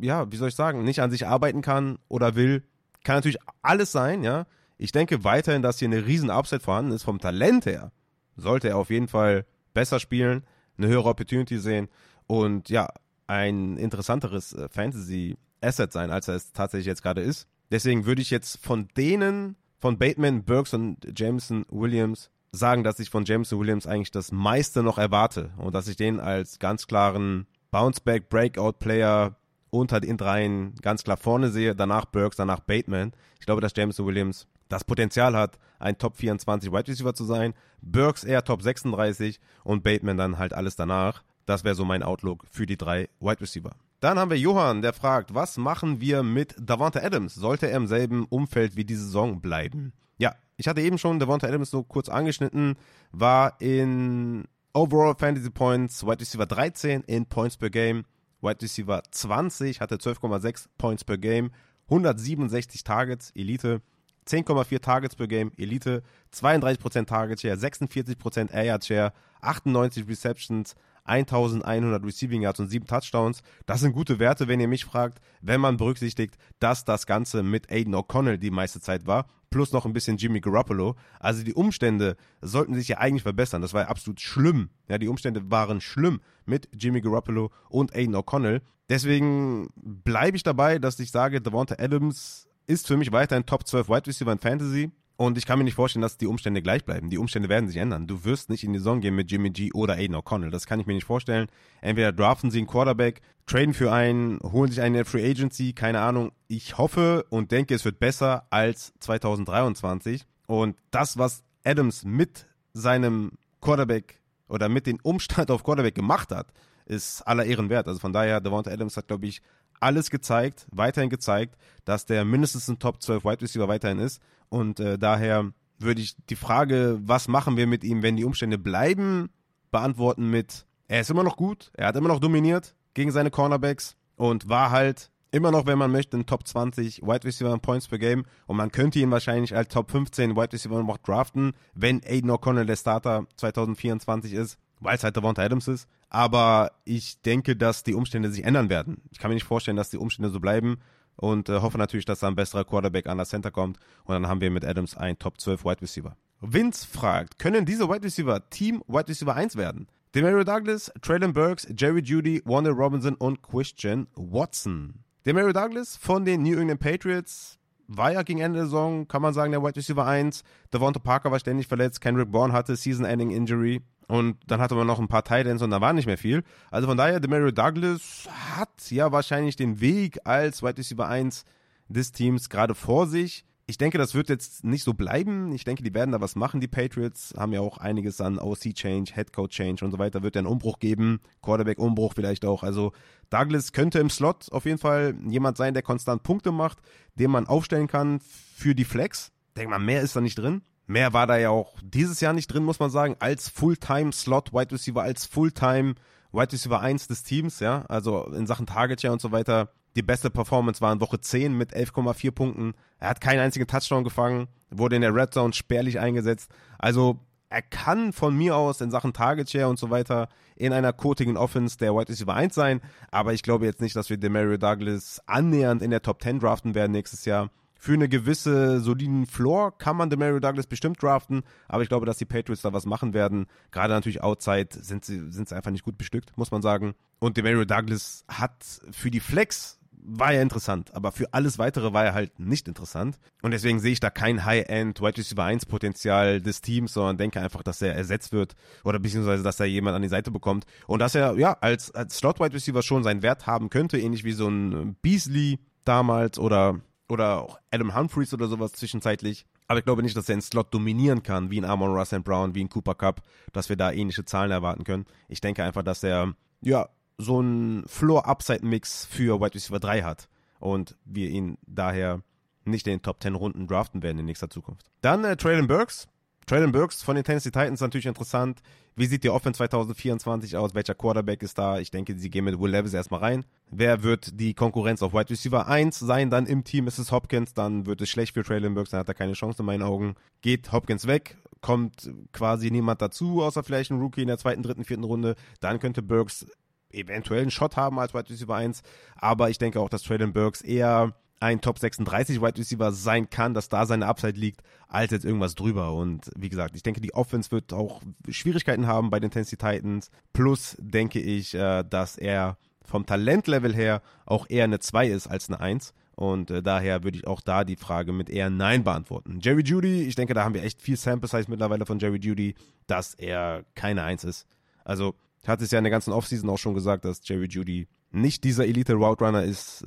ja, wie soll ich sagen, nicht an sich arbeiten kann oder will. Kann natürlich alles sein, ja. Ich denke weiterhin, dass hier eine riesen Upside vorhanden ist. Vom Talent her sollte er auf jeden Fall besser spielen, eine höhere Opportunity sehen. Und ja, ein interessanteres äh, Fantasy-Asset sein, als er es tatsächlich jetzt gerade ist. Deswegen würde ich jetzt von denen, von Bateman, Burks und Jameson Williams sagen, dass ich von Jameson Williams eigentlich das meiste noch erwarte und dass ich den als ganz klaren Bounceback, Breakout-Player unter den dreien ganz klar vorne sehe. Danach Burks, danach Bateman. Ich glaube, dass Jameson Williams das Potenzial hat, ein Top 24 Wide Receiver zu sein. Burks eher Top 36 und Bateman dann halt alles danach. Das wäre so mein Outlook für die drei Wide Receiver. Dann haben wir Johann, der fragt, was machen wir mit Davante Adams? Sollte er im selben Umfeld wie die Saison bleiben? Ja, ich hatte eben schon Davante Adams so kurz angeschnitten, war in Overall Fantasy Points Wide Receiver 13 in Points per Game Wide Receiver 20, hatte 12,6 Points per Game, 167 Targets, Elite. 10,4 Targets per Game, Elite, 32% Target Share, 46% Air Share, 98 Receptions, 1100 Receiving Yards und 7 Touchdowns. Das sind gute Werte, wenn ihr mich fragt, wenn man berücksichtigt, dass das Ganze mit Aiden O'Connell die meiste Zeit war, plus noch ein bisschen Jimmy Garoppolo. Also die Umstände sollten sich ja eigentlich verbessern. Das war ja absolut schlimm. Ja, die Umstände waren schlimm mit Jimmy Garoppolo und Aiden O'Connell. Deswegen bleibe ich dabei, dass ich sage, Devonta Adams ist für mich weiterhin Top 12 Wide Receiver in Fantasy. Und ich kann mir nicht vorstellen, dass die Umstände gleich bleiben. Die Umstände werden sich ändern. Du wirst nicht in die Saison gehen mit Jimmy G oder Aiden O'Connell. Das kann ich mir nicht vorstellen. Entweder draften sie einen Quarterback, traden für einen, holen sich eine Free Agency, keine Ahnung. Ich hoffe und denke, es wird besser als 2023. Und das, was Adams mit seinem Quarterback oder mit dem Umstand auf Quarterback gemacht hat, ist aller Ehren wert. Also von daher, Devonta Adams hat, glaube ich, alles gezeigt, weiterhin gezeigt, dass der mindestens ein Top 12 Wide Receiver weiterhin ist. Und äh, daher würde ich die Frage, was machen wir mit ihm, wenn die Umstände bleiben, beantworten mit, er ist immer noch gut, er hat immer noch dominiert gegen seine Cornerbacks und war halt immer noch, wenn man möchte, ein Top 20 Wide Receiver in Points per Game und man könnte ihn wahrscheinlich als Top 15 Wide Receiver noch draften, wenn Aiden O'Connell der Starter 2024 ist weil es halt Devonta Adams ist. Aber ich denke, dass die Umstände sich ändern werden. Ich kann mir nicht vorstellen, dass die Umstände so bleiben und äh, hoffe natürlich, dass da ein besserer Quarterback an das Center kommt und dann haben wir mit Adams einen Top 12 Wide Receiver. Vince fragt, können diese Wide Receiver Team Wide Receiver 1 werden? Demario Douglas, Traylon Burks, Jerry Judy, Warner Robinson und Christian Watson. Demario Douglas von den New England Patriots war ja gegen Ende der Saison, kann man sagen, der Wide Receiver 1. Devonta Parker war ständig verletzt, Kendrick Bourne hatte Season-Ending Injury. Und dann hatte man noch ein paar Titans und da war nicht mehr viel. Also von daher, Demario Douglas hat ja wahrscheinlich den Weg als Wide Receiver 1 des Teams gerade vor sich. Ich denke, das wird jetzt nicht so bleiben. Ich denke, die werden da was machen. Die Patriots haben ja auch einiges an OC-Change, Headcoach-Change und so weiter. Wird ja einen Umbruch geben. Quarterback-Umbruch vielleicht auch. Also Douglas könnte im Slot auf jeden Fall jemand sein, der konstant Punkte macht, den man aufstellen kann für die Flex. Denk mal, mehr ist da nicht drin. Mehr war da ja auch dieses Jahr nicht drin, muss man sagen, als Fulltime-Slot Wide Receiver, als Fulltime Wide Receiver 1 des Teams, ja. Also in Sachen Target Share und so weiter. Die beste Performance war in Woche 10 mit 11,4 Punkten. Er hat keinen einzigen Touchdown gefangen, wurde in der Red Zone spärlich eingesetzt. Also er kann von mir aus in Sachen Target Share und so weiter in einer kotigen Offense der Wide Receiver 1 sein, aber ich glaube jetzt nicht, dass wir Demario Douglas annähernd in der Top 10 draften werden nächstes Jahr für eine gewisse soliden Floor kann man Demario Douglas bestimmt draften, aber ich glaube, dass die Patriots da was machen werden. Gerade natürlich outside sind sie, sind sie einfach nicht gut bestückt, muss man sagen. Und Demario Douglas hat für die Flex war ja interessant, aber für alles weitere war er halt nicht interessant. Und deswegen sehe ich da kein High-End Wide Receiver 1 Potenzial des Teams, sondern denke einfach, dass er ersetzt wird oder beziehungsweise, dass er jemand an die Seite bekommt und dass er, ja, als, als Slot Wide Receiver schon seinen Wert haben könnte, ähnlich wie so ein Beasley damals oder oder auch Adam Humphreys oder sowas zwischenzeitlich. Aber ich glaube nicht, dass er einen Slot dominieren kann, wie ein Amon Russell Brown, wie ein Cooper Cup, dass wir da ähnliche Zahlen erwarten können. Ich denke einfach, dass er, ja, so einen Floor-Upside-Mix für Wide Receiver 3 hat. Und wir ihn daher nicht in den Top 10 Runden draften werden in nächster Zukunft. Dann äh, Traylon Burks, Traylon Burks von den Tennessee Titans natürlich interessant. Wie sieht die Offense 2024 aus? Welcher Quarterback ist da? Ich denke, sie gehen mit Will Levis erstmal rein. Wer wird die Konkurrenz auf Wide Receiver 1 sein? Dann im Team ist es Hopkins. Dann wird es schlecht für Traylon Burks. Dann hat er keine Chance in meinen Augen. Geht Hopkins weg. Kommt quasi niemand dazu, außer vielleicht ein Rookie in der zweiten, dritten, vierten Runde. Dann könnte Burks eventuell einen Shot haben als Wide Receiver 1. Aber ich denke auch, dass Traylon Burks eher ein Top 36 Wide Receiver sein kann, dass da seine Upside liegt, als jetzt irgendwas drüber. Und wie gesagt, ich denke, die Offense wird auch Schwierigkeiten haben bei den Tennessee Titans. Plus denke ich, äh, dass er vom Talentlevel her auch eher eine 2 ist als eine 1. Und äh, daher würde ich auch da die Frage mit eher Nein beantworten. Jerry Judy, ich denke, da haben wir echt viel Sample Size mittlerweile von Jerry Judy, dass er keine 1 ist. Also hat es ja in der ganzen Offseason auch schon gesagt, dass Jerry Judy nicht dieser Elite Route Runner ist,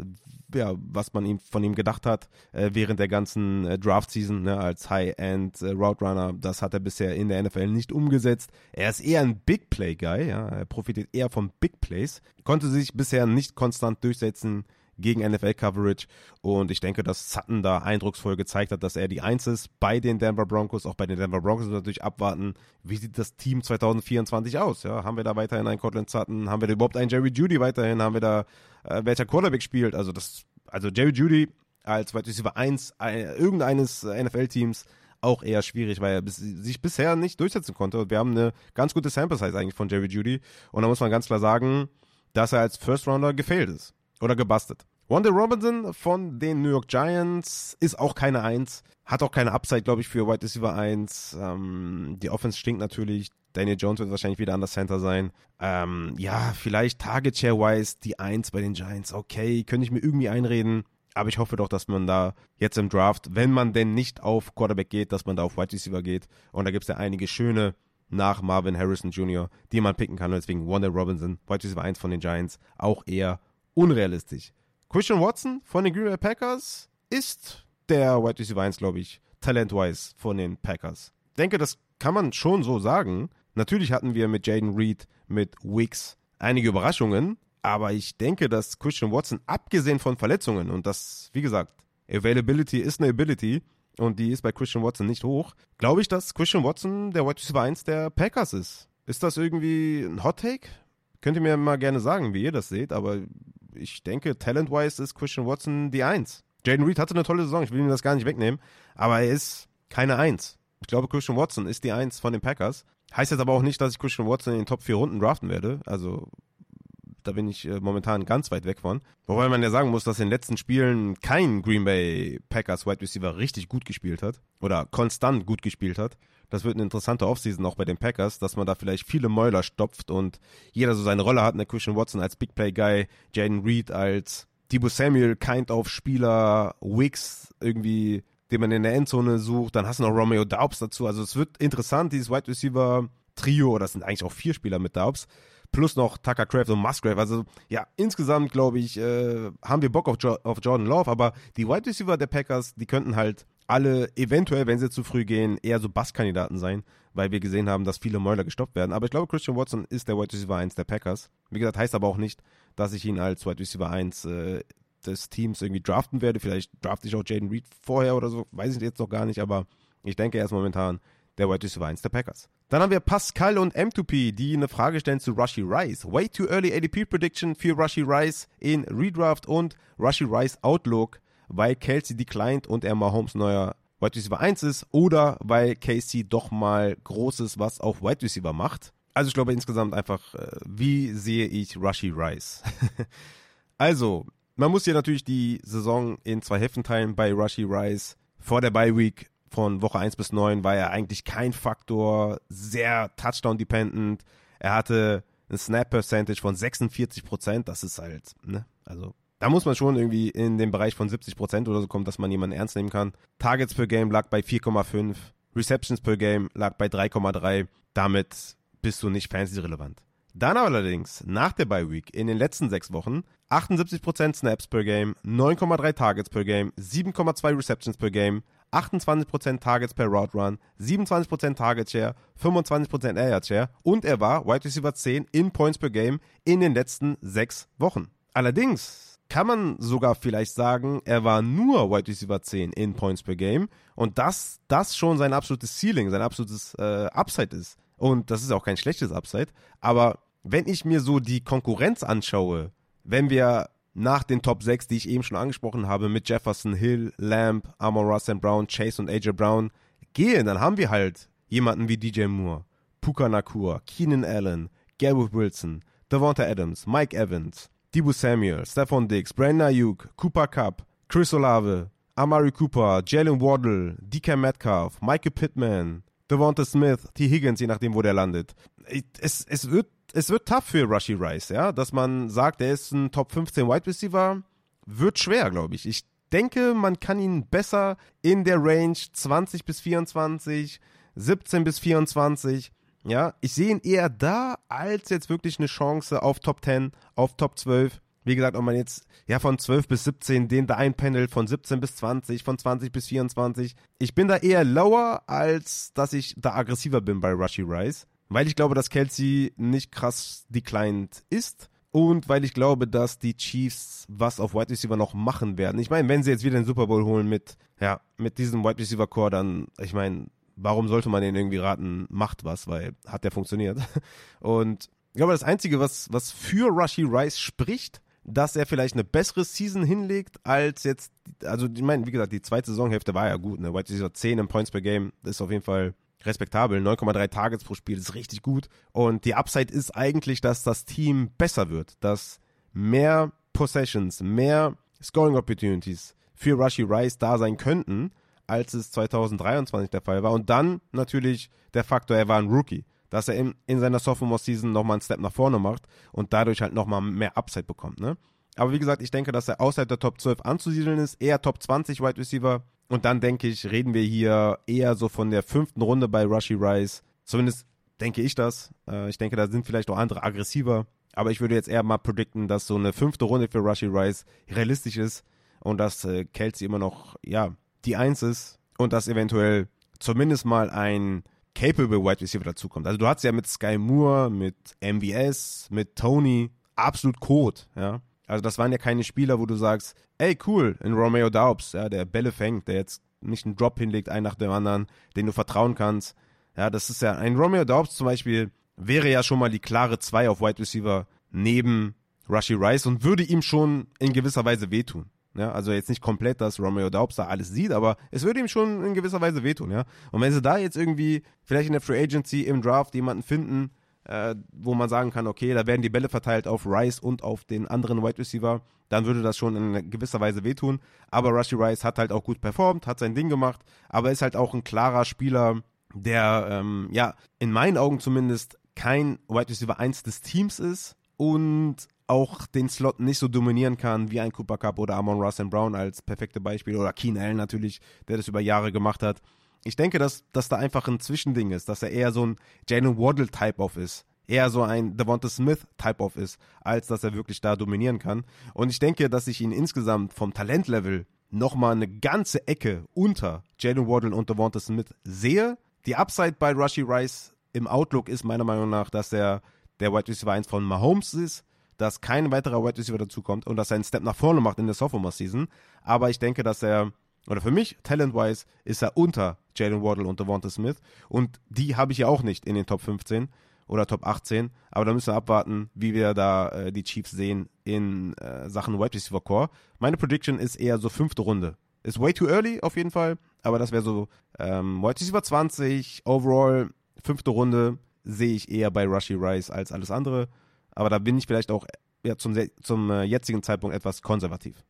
ja, was man ihm, von ihm gedacht hat äh, während der ganzen äh, Draft Season ne, als High-End äh, Route Runner. Das hat er bisher in der NFL nicht umgesetzt. Er ist eher ein Big Play Guy, ja, er profitiert eher von Big Plays, konnte sich bisher nicht konstant durchsetzen gegen NFL-Coverage. Und ich denke, dass Sutton da eindrucksvoll gezeigt hat, dass er die Eins ist bei den Denver Broncos. Auch bei den Denver Broncos natürlich abwarten, wie sieht das Team 2024 aus? Ja, haben wir da weiterhin einen Cortland Sutton? Haben wir da überhaupt einen Jerry Judy weiterhin? Haben wir da, äh, welcher Quarterback spielt? Also das, also Jerry Judy als Wide Receiver 1 äh, irgendeines NFL-Teams auch eher schwierig, weil er sich bisher nicht durchsetzen konnte. Und wir haben eine ganz gute Sample Size eigentlich von Jerry Judy. Und da muss man ganz klar sagen, dass er als First Rounder gefailt ist oder gebastelt. Wanda Robinson von den New York Giants ist auch keine Eins. Hat auch keine Upside, glaube ich, für Wide Receiver 1. Ähm, die Offense stinkt natürlich. Daniel Jones wird wahrscheinlich wieder an der Center sein. Ähm, ja, vielleicht Target Share-wise die Eins bei den Giants. Okay, könnte ich mir irgendwie einreden. Aber ich hoffe doch, dass man da jetzt im Draft, wenn man denn nicht auf Quarterback geht, dass man da auf Wide Receiver geht. Und da gibt es ja einige schöne nach Marvin Harrison Jr., die man picken kann. Und deswegen Wanda Robinson, Wide Receiver 1 von den Giants, auch eher unrealistisch. Christian Watson von den Green Bay Packers ist der Wide Receiver 1, glaube ich, talent-wise von den Packers. Ich denke, das kann man schon so sagen. Natürlich hatten wir mit Jaden Reed, mit Wicks einige Überraschungen, aber ich denke, dass Christian Watson, abgesehen von Verletzungen, und das, wie gesagt, Availability ist eine Ability und die ist bei Christian Watson nicht hoch, glaube ich, dass Christian Watson der Wide Receiver 1 der Packers ist. Ist das irgendwie ein Hot Take? Könnt ihr mir mal gerne sagen, wie ihr das seht, aber ich denke, talent-wise ist Christian Watson die Eins. Jaden Reed hatte eine tolle Saison, ich will ihm das gar nicht wegnehmen, aber er ist keine Eins. Ich glaube, Christian Watson ist die Eins von den Packers. Heißt jetzt aber auch nicht, dass ich Christian Watson in den Top 4 Runden draften werde. Also da bin ich äh, momentan ganz weit weg von. Wobei man ja sagen muss, dass in den letzten Spielen kein Green Bay Packers Wide Receiver richtig gut gespielt hat oder konstant gut gespielt hat. Das wird eine interessante Offseason auch bei den Packers, dass man da vielleicht viele Mäuler stopft und jeder so seine Rolle hat. Der Christian Watson als Big Play Guy, Jaden Reed als Debo Samuel kind of Spieler, Wicks irgendwie, den man in der Endzone sucht. Dann hast du noch Romeo Daubs dazu. Also es wird interessant, dieses Wide Receiver Trio, oder das sind eigentlich auch vier Spieler mit Daubs plus noch Tucker Craft und Musgrave. Also ja, insgesamt glaube ich, äh, haben wir Bock auf, jo auf Jordan Love, aber die Wide Receiver der Packers, die könnten halt alle eventuell, wenn sie zu früh gehen, eher so Basskandidaten sein, weil wir gesehen haben, dass viele Mäuler gestoppt werden. Aber ich glaube, Christian Watson ist der Wide Receiver 1 der Packers. Wie gesagt, heißt aber auch nicht, dass ich ihn als Wide Receiver 1 äh, des Teams irgendwie draften werde. Vielleicht drafte ich auch Jaden Reed vorher oder so, weiß ich jetzt noch gar nicht, aber ich denke, er ist momentan der Wide Receiver 1 der Packers. Dann haben wir Pascal und M2P, die eine Frage stellen zu Rushy Rice. Way too early ADP Prediction für Rushy Rice in Redraft und Rushy Rice Outlook, weil Kelsey declined und er Mahomes neuer Wide Receiver 1 ist oder weil Casey doch mal Großes was auf Wide Receiver macht. Also ich glaube insgesamt einfach, äh, wie sehe ich Rushy Rice? (laughs) also, man muss hier natürlich die Saison in zwei Hälften teilen bei Rushy Rice. Vor der Bye Week von Woche 1 bis 9 war er eigentlich kein Faktor, sehr Touchdown-dependent. Er hatte ein Snap-Percentage von 46 Prozent, das ist halt, ne, also da muss man schon irgendwie in den Bereich von 70 Prozent oder so kommen, dass man jemanden ernst nehmen kann. Targets per Game lag bei 4,5, Receptions per Game lag bei 3,3. Damit bist du nicht fancy-relevant. Dann allerdings nach der Bye Week in den letzten sechs Wochen 78% Snaps per Game, 9,3 Targets per Game, 7,2 Receptions per Game, 28% Targets per Route Run, 27% Target Share, 25% Air Share und er war Wide Receiver 10 in Points per Game in den letzten sechs Wochen. Allerdings kann man sogar vielleicht sagen, er war nur Wide Receiver 10 in Points per Game und dass das schon sein absolutes Ceiling, sein absolutes äh, Upside ist. Und das ist auch kein schlechtes Upside, aber wenn ich mir so die Konkurrenz anschaue, wenn wir nach den Top 6, die ich eben schon angesprochen habe, mit Jefferson, Hill, Lamb, Amon Russell Brown, Chase und AJ Brown gehen, dann haben wir halt jemanden wie DJ Moore, Puka Nakur, Keenan Allen, Garrett Wilson, Devonta Adams, Mike Evans, Dibu Samuel, Stephon Diggs, Brandon Ayuk, Cooper Cup, Chris Olave, Amari Cooper, Jalen Waddle, DK Metcalf, Michael Pittman, Devonta Smith, T. Higgins, je nachdem, wo der landet. Es, es wird es wird tough für Rushy Rice, ja, dass man sagt, er ist ein Top 15 Wide Receiver, wird schwer, glaube ich. Ich denke, man kann ihn besser in der Range 20 bis 24, 17 bis 24, ja, ich sehe ihn eher da als jetzt wirklich eine Chance auf Top 10, auf Top 12. Wie gesagt, ob man jetzt ja von 12 bis 17 den da einpendelt, von 17 bis 20, von 20 bis 24. Ich bin da eher lower, als dass ich da aggressiver bin bei Rushy Rice weil ich glaube, dass Kelsey nicht krass declined ist. und weil ich glaube, dass die Chiefs was auf Wide Receiver noch machen werden. Ich meine, wenn sie jetzt wieder den Super Bowl holen mit, ja, mit diesem Wide Receiver Core, dann, ich meine, warum sollte man denen irgendwie raten, macht was, weil hat der funktioniert. (laughs) Und ich glaube, das Einzige, was, was für Rushy Rice spricht, dass er vielleicht eine bessere Season hinlegt als jetzt, also ich meine, wie gesagt, die zweite Saisonhälfte war ja gut, ne? White Receiver 10 im Points per Game, ist auf jeden Fall respektabel. 9,3 Targets pro Spiel ist richtig gut. Und die Upside ist eigentlich, dass das Team besser wird, dass mehr Possessions, mehr Scoring Opportunities für Rushy Rice da sein könnten, als es 2023 der Fall war. Und dann natürlich der Faktor, er war ein Rookie, dass er in, in seiner Sophomore-Season nochmal einen Step nach vorne macht und dadurch halt nochmal mehr Upside bekommt. Ne? Aber wie gesagt, ich denke, dass er außerhalb der Top 12 anzusiedeln ist, eher Top 20 Wide Receiver. Und dann denke ich, reden wir hier eher so von der fünften Runde bei Rushy Rice. Zumindest denke ich das. Äh, ich denke, da sind vielleicht auch andere aggressiver. Aber ich würde jetzt eher mal predikten, dass so eine fünfte Runde für Rushy Rice realistisch ist und dass äh, Kelsey immer noch, ja, die Eins ist und dass eventuell zumindest mal ein capable Wide Receiver dazukommt. Also du hast ja mit Sky Moore, mit MVS, mit Tony absolut Code, ja. Also das waren ja keine Spieler, wo du sagst, ey cool, in Romeo Daubs, ja, der Bälle fängt, der jetzt nicht einen Drop hinlegt, einen nach dem anderen, den du vertrauen kannst. Ja, das ist ja, ein Romeo Daubs zum Beispiel wäre ja schon mal die klare 2 auf Wide Receiver neben Rushy Rice und würde ihm schon in gewisser Weise wehtun. Ja, also jetzt nicht komplett, dass Romeo Daubs da alles sieht, aber es würde ihm schon in gewisser Weise wehtun, ja. Und wenn sie da jetzt irgendwie vielleicht in der Free Agency im Draft jemanden finden, äh, wo man sagen kann, okay, da werden die Bälle verteilt auf Rice und auf den anderen Wide Receiver, dann würde das schon in gewisser Weise wehtun. Aber Rushy Rice hat halt auch gut performt, hat sein Ding gemacht, aber ist halt auch ein klarer Spieler, der, ähm, ja, in meinen Augen zumindest kein Wide Receiver 1 des Teams ist und auch den Slot nicht so dominieren kann wie ein Cooper Cup oder Amon Russell Brown als perfekte Beispiel oder Keen Allen natürlich, der das über Jahre gemacht hat. Ich denke, dass, dass da einfach ein Zwischending ist, dass er eher so ein Jalen Waddle Type-Off ist. Eher so ein Devonta Smith Type-Off ist, als dass er wirklich da dominieren kann. Und ich denke, dass ich ihn insgesamt vom Talentlevel nochmal eine ganze Ecke unter Jalen Waddle und Devonta Smith sehe. Die Upside bei Rushy Rice im Outlook ist meiner Meinung nach, dass er der Wide Receiver 1 von Mahomes ist dass kein weiterer Wide Receiver dazukommt und dass er einen Step nach vorne macht in der Sophomore-Season. Aber ich denke, dass er, oder für mich, talent-wise, ist er unter Jalen Waddle und Devonta Smith. Und die habe ich ja auch nicht in den Top 15 oder Top 18. Aber da müssen wir abwarten, wie wir da äh, die Chiefs sehen in äh, Sachen Wide Receiver Core. Meine Prediction ist eher so fünfte Runde. Ist way too early auf jeden Fall, aber das wäre so ähm, Wide Receiver 20, overall fünfte Runde sehe ich eher bei Rushy Rice als alles andere. Aber da bin ich vielleicht auch ja, zum, zum äh, jetzigen Zeitpunkt etwas konservativ.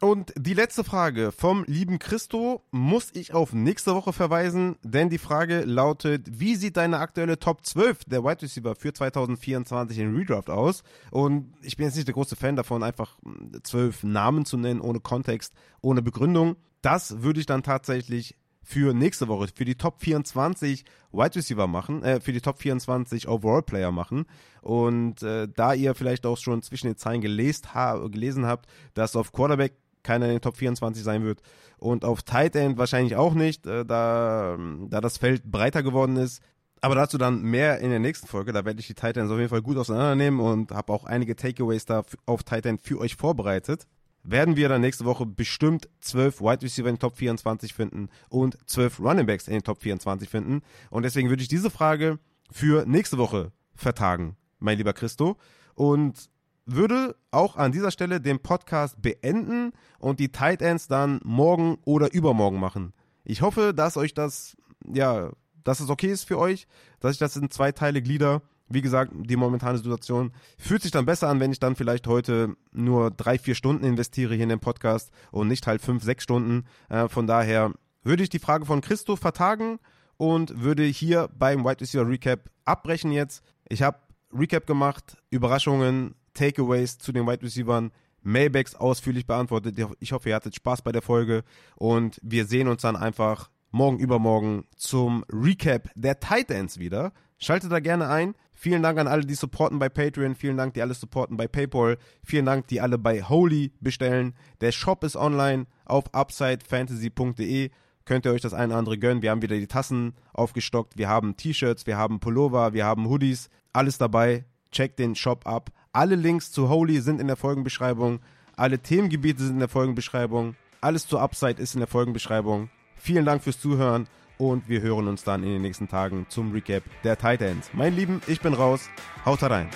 Und die letzte Frage vom lieben Christo muss ich auf nächste Woche verweisen, denn die Frage lautet, wie sieht deine aktuelle Top 12 der Wide Receiver für 2024 in Redraft aus? Und ich bin jetzt nicht der große Fan davon, einfach hm, zwölf Namen zu nennen, ohne Kontext, ohne Begründung. Das würde ich dann tatsächlich für nächste Woche, für die Top 24 Wide Receiver machen, äh, für die Top 24 Overall Player machen. Und äh, da ihr vielleicht auch schon zwischen den Zeilen gelest ha gelesen habt, dass auf Quarterback keiner in den Top 24 sein wird und auf Tight End wahrscheinlich auch nicht, äh, da, da das Feld breiter geworden ist. Aber dazu dann mehr in der nächsten Folge. Da werde ich die Tight Ends auf jeden Fall gut auseinandernehmen und habe auch einige Takeaways da auf Tight End für euch vorbereitet werden wir dann nächste Woche bestimmt zwölf Wide Receiver in den Top 24 finden und zwölf Running Backs in den Top 24 finden. Und deswegen würde ich diese Frage für nächste Woche vertagen, mein lieber Christo. Und würde auch an dieser Stelle den Podcast beenden und die Tight Ends dann morgen oder übermorgen machen. Ich hoffe, dass euch das, ja, dass es okay ist für euch, dass ich das in zwei Teile glieder wie gesagt, die momentane Situation fühlt sich dann besser an, wenn ich dann vielleicht heute nur drei, vier Stunden investiere hier in den Podcast und nicht halt fünf, sechs Stunden. Äh, von daher würde ich die Frage von Christo vertagen und würde hier beim White Receiver Recap abbrechen jetzt. Ich habe Recap gemacht, Überraschungen, Takeaways zu den Wide Receivern, Mailbacks ausführlich beantwortet. Ich hoffe, ihr hattet Spaß bei der Folge und wir sehen uns dann einfach morgen übermorgen zum Recap der Titans wieder. Schaltet da gerne ein. Vielen Dank an alle, die supporten bei Patreon. Vielen Dank, die alle supporten bei PayPal. Vielen Dank, die alle bei Holy bestellen. Der Shop ist online auf upsidefantasy.de. Könnt ihr euch das eine oder andere gönnen. Wir haben wieder die Tassen aufgestockt. Wir haben T-Shirts, wir haben Pullover, wir haben Hoodies. Alles dabei. Checkt den Shop ab. Alle Links zu Holy sind in der Folgenbeschreibung. Alle Themengebiete sind in der Folgenbeschreibung. Alles zur Upside ist in der Folgenbeschreibung. Vielen Dank fürs Zuhören und wir hören uns dann in den nächsten Tagen zum Recap der Titans. Mein Lieben, ich bin raus. Haut rein.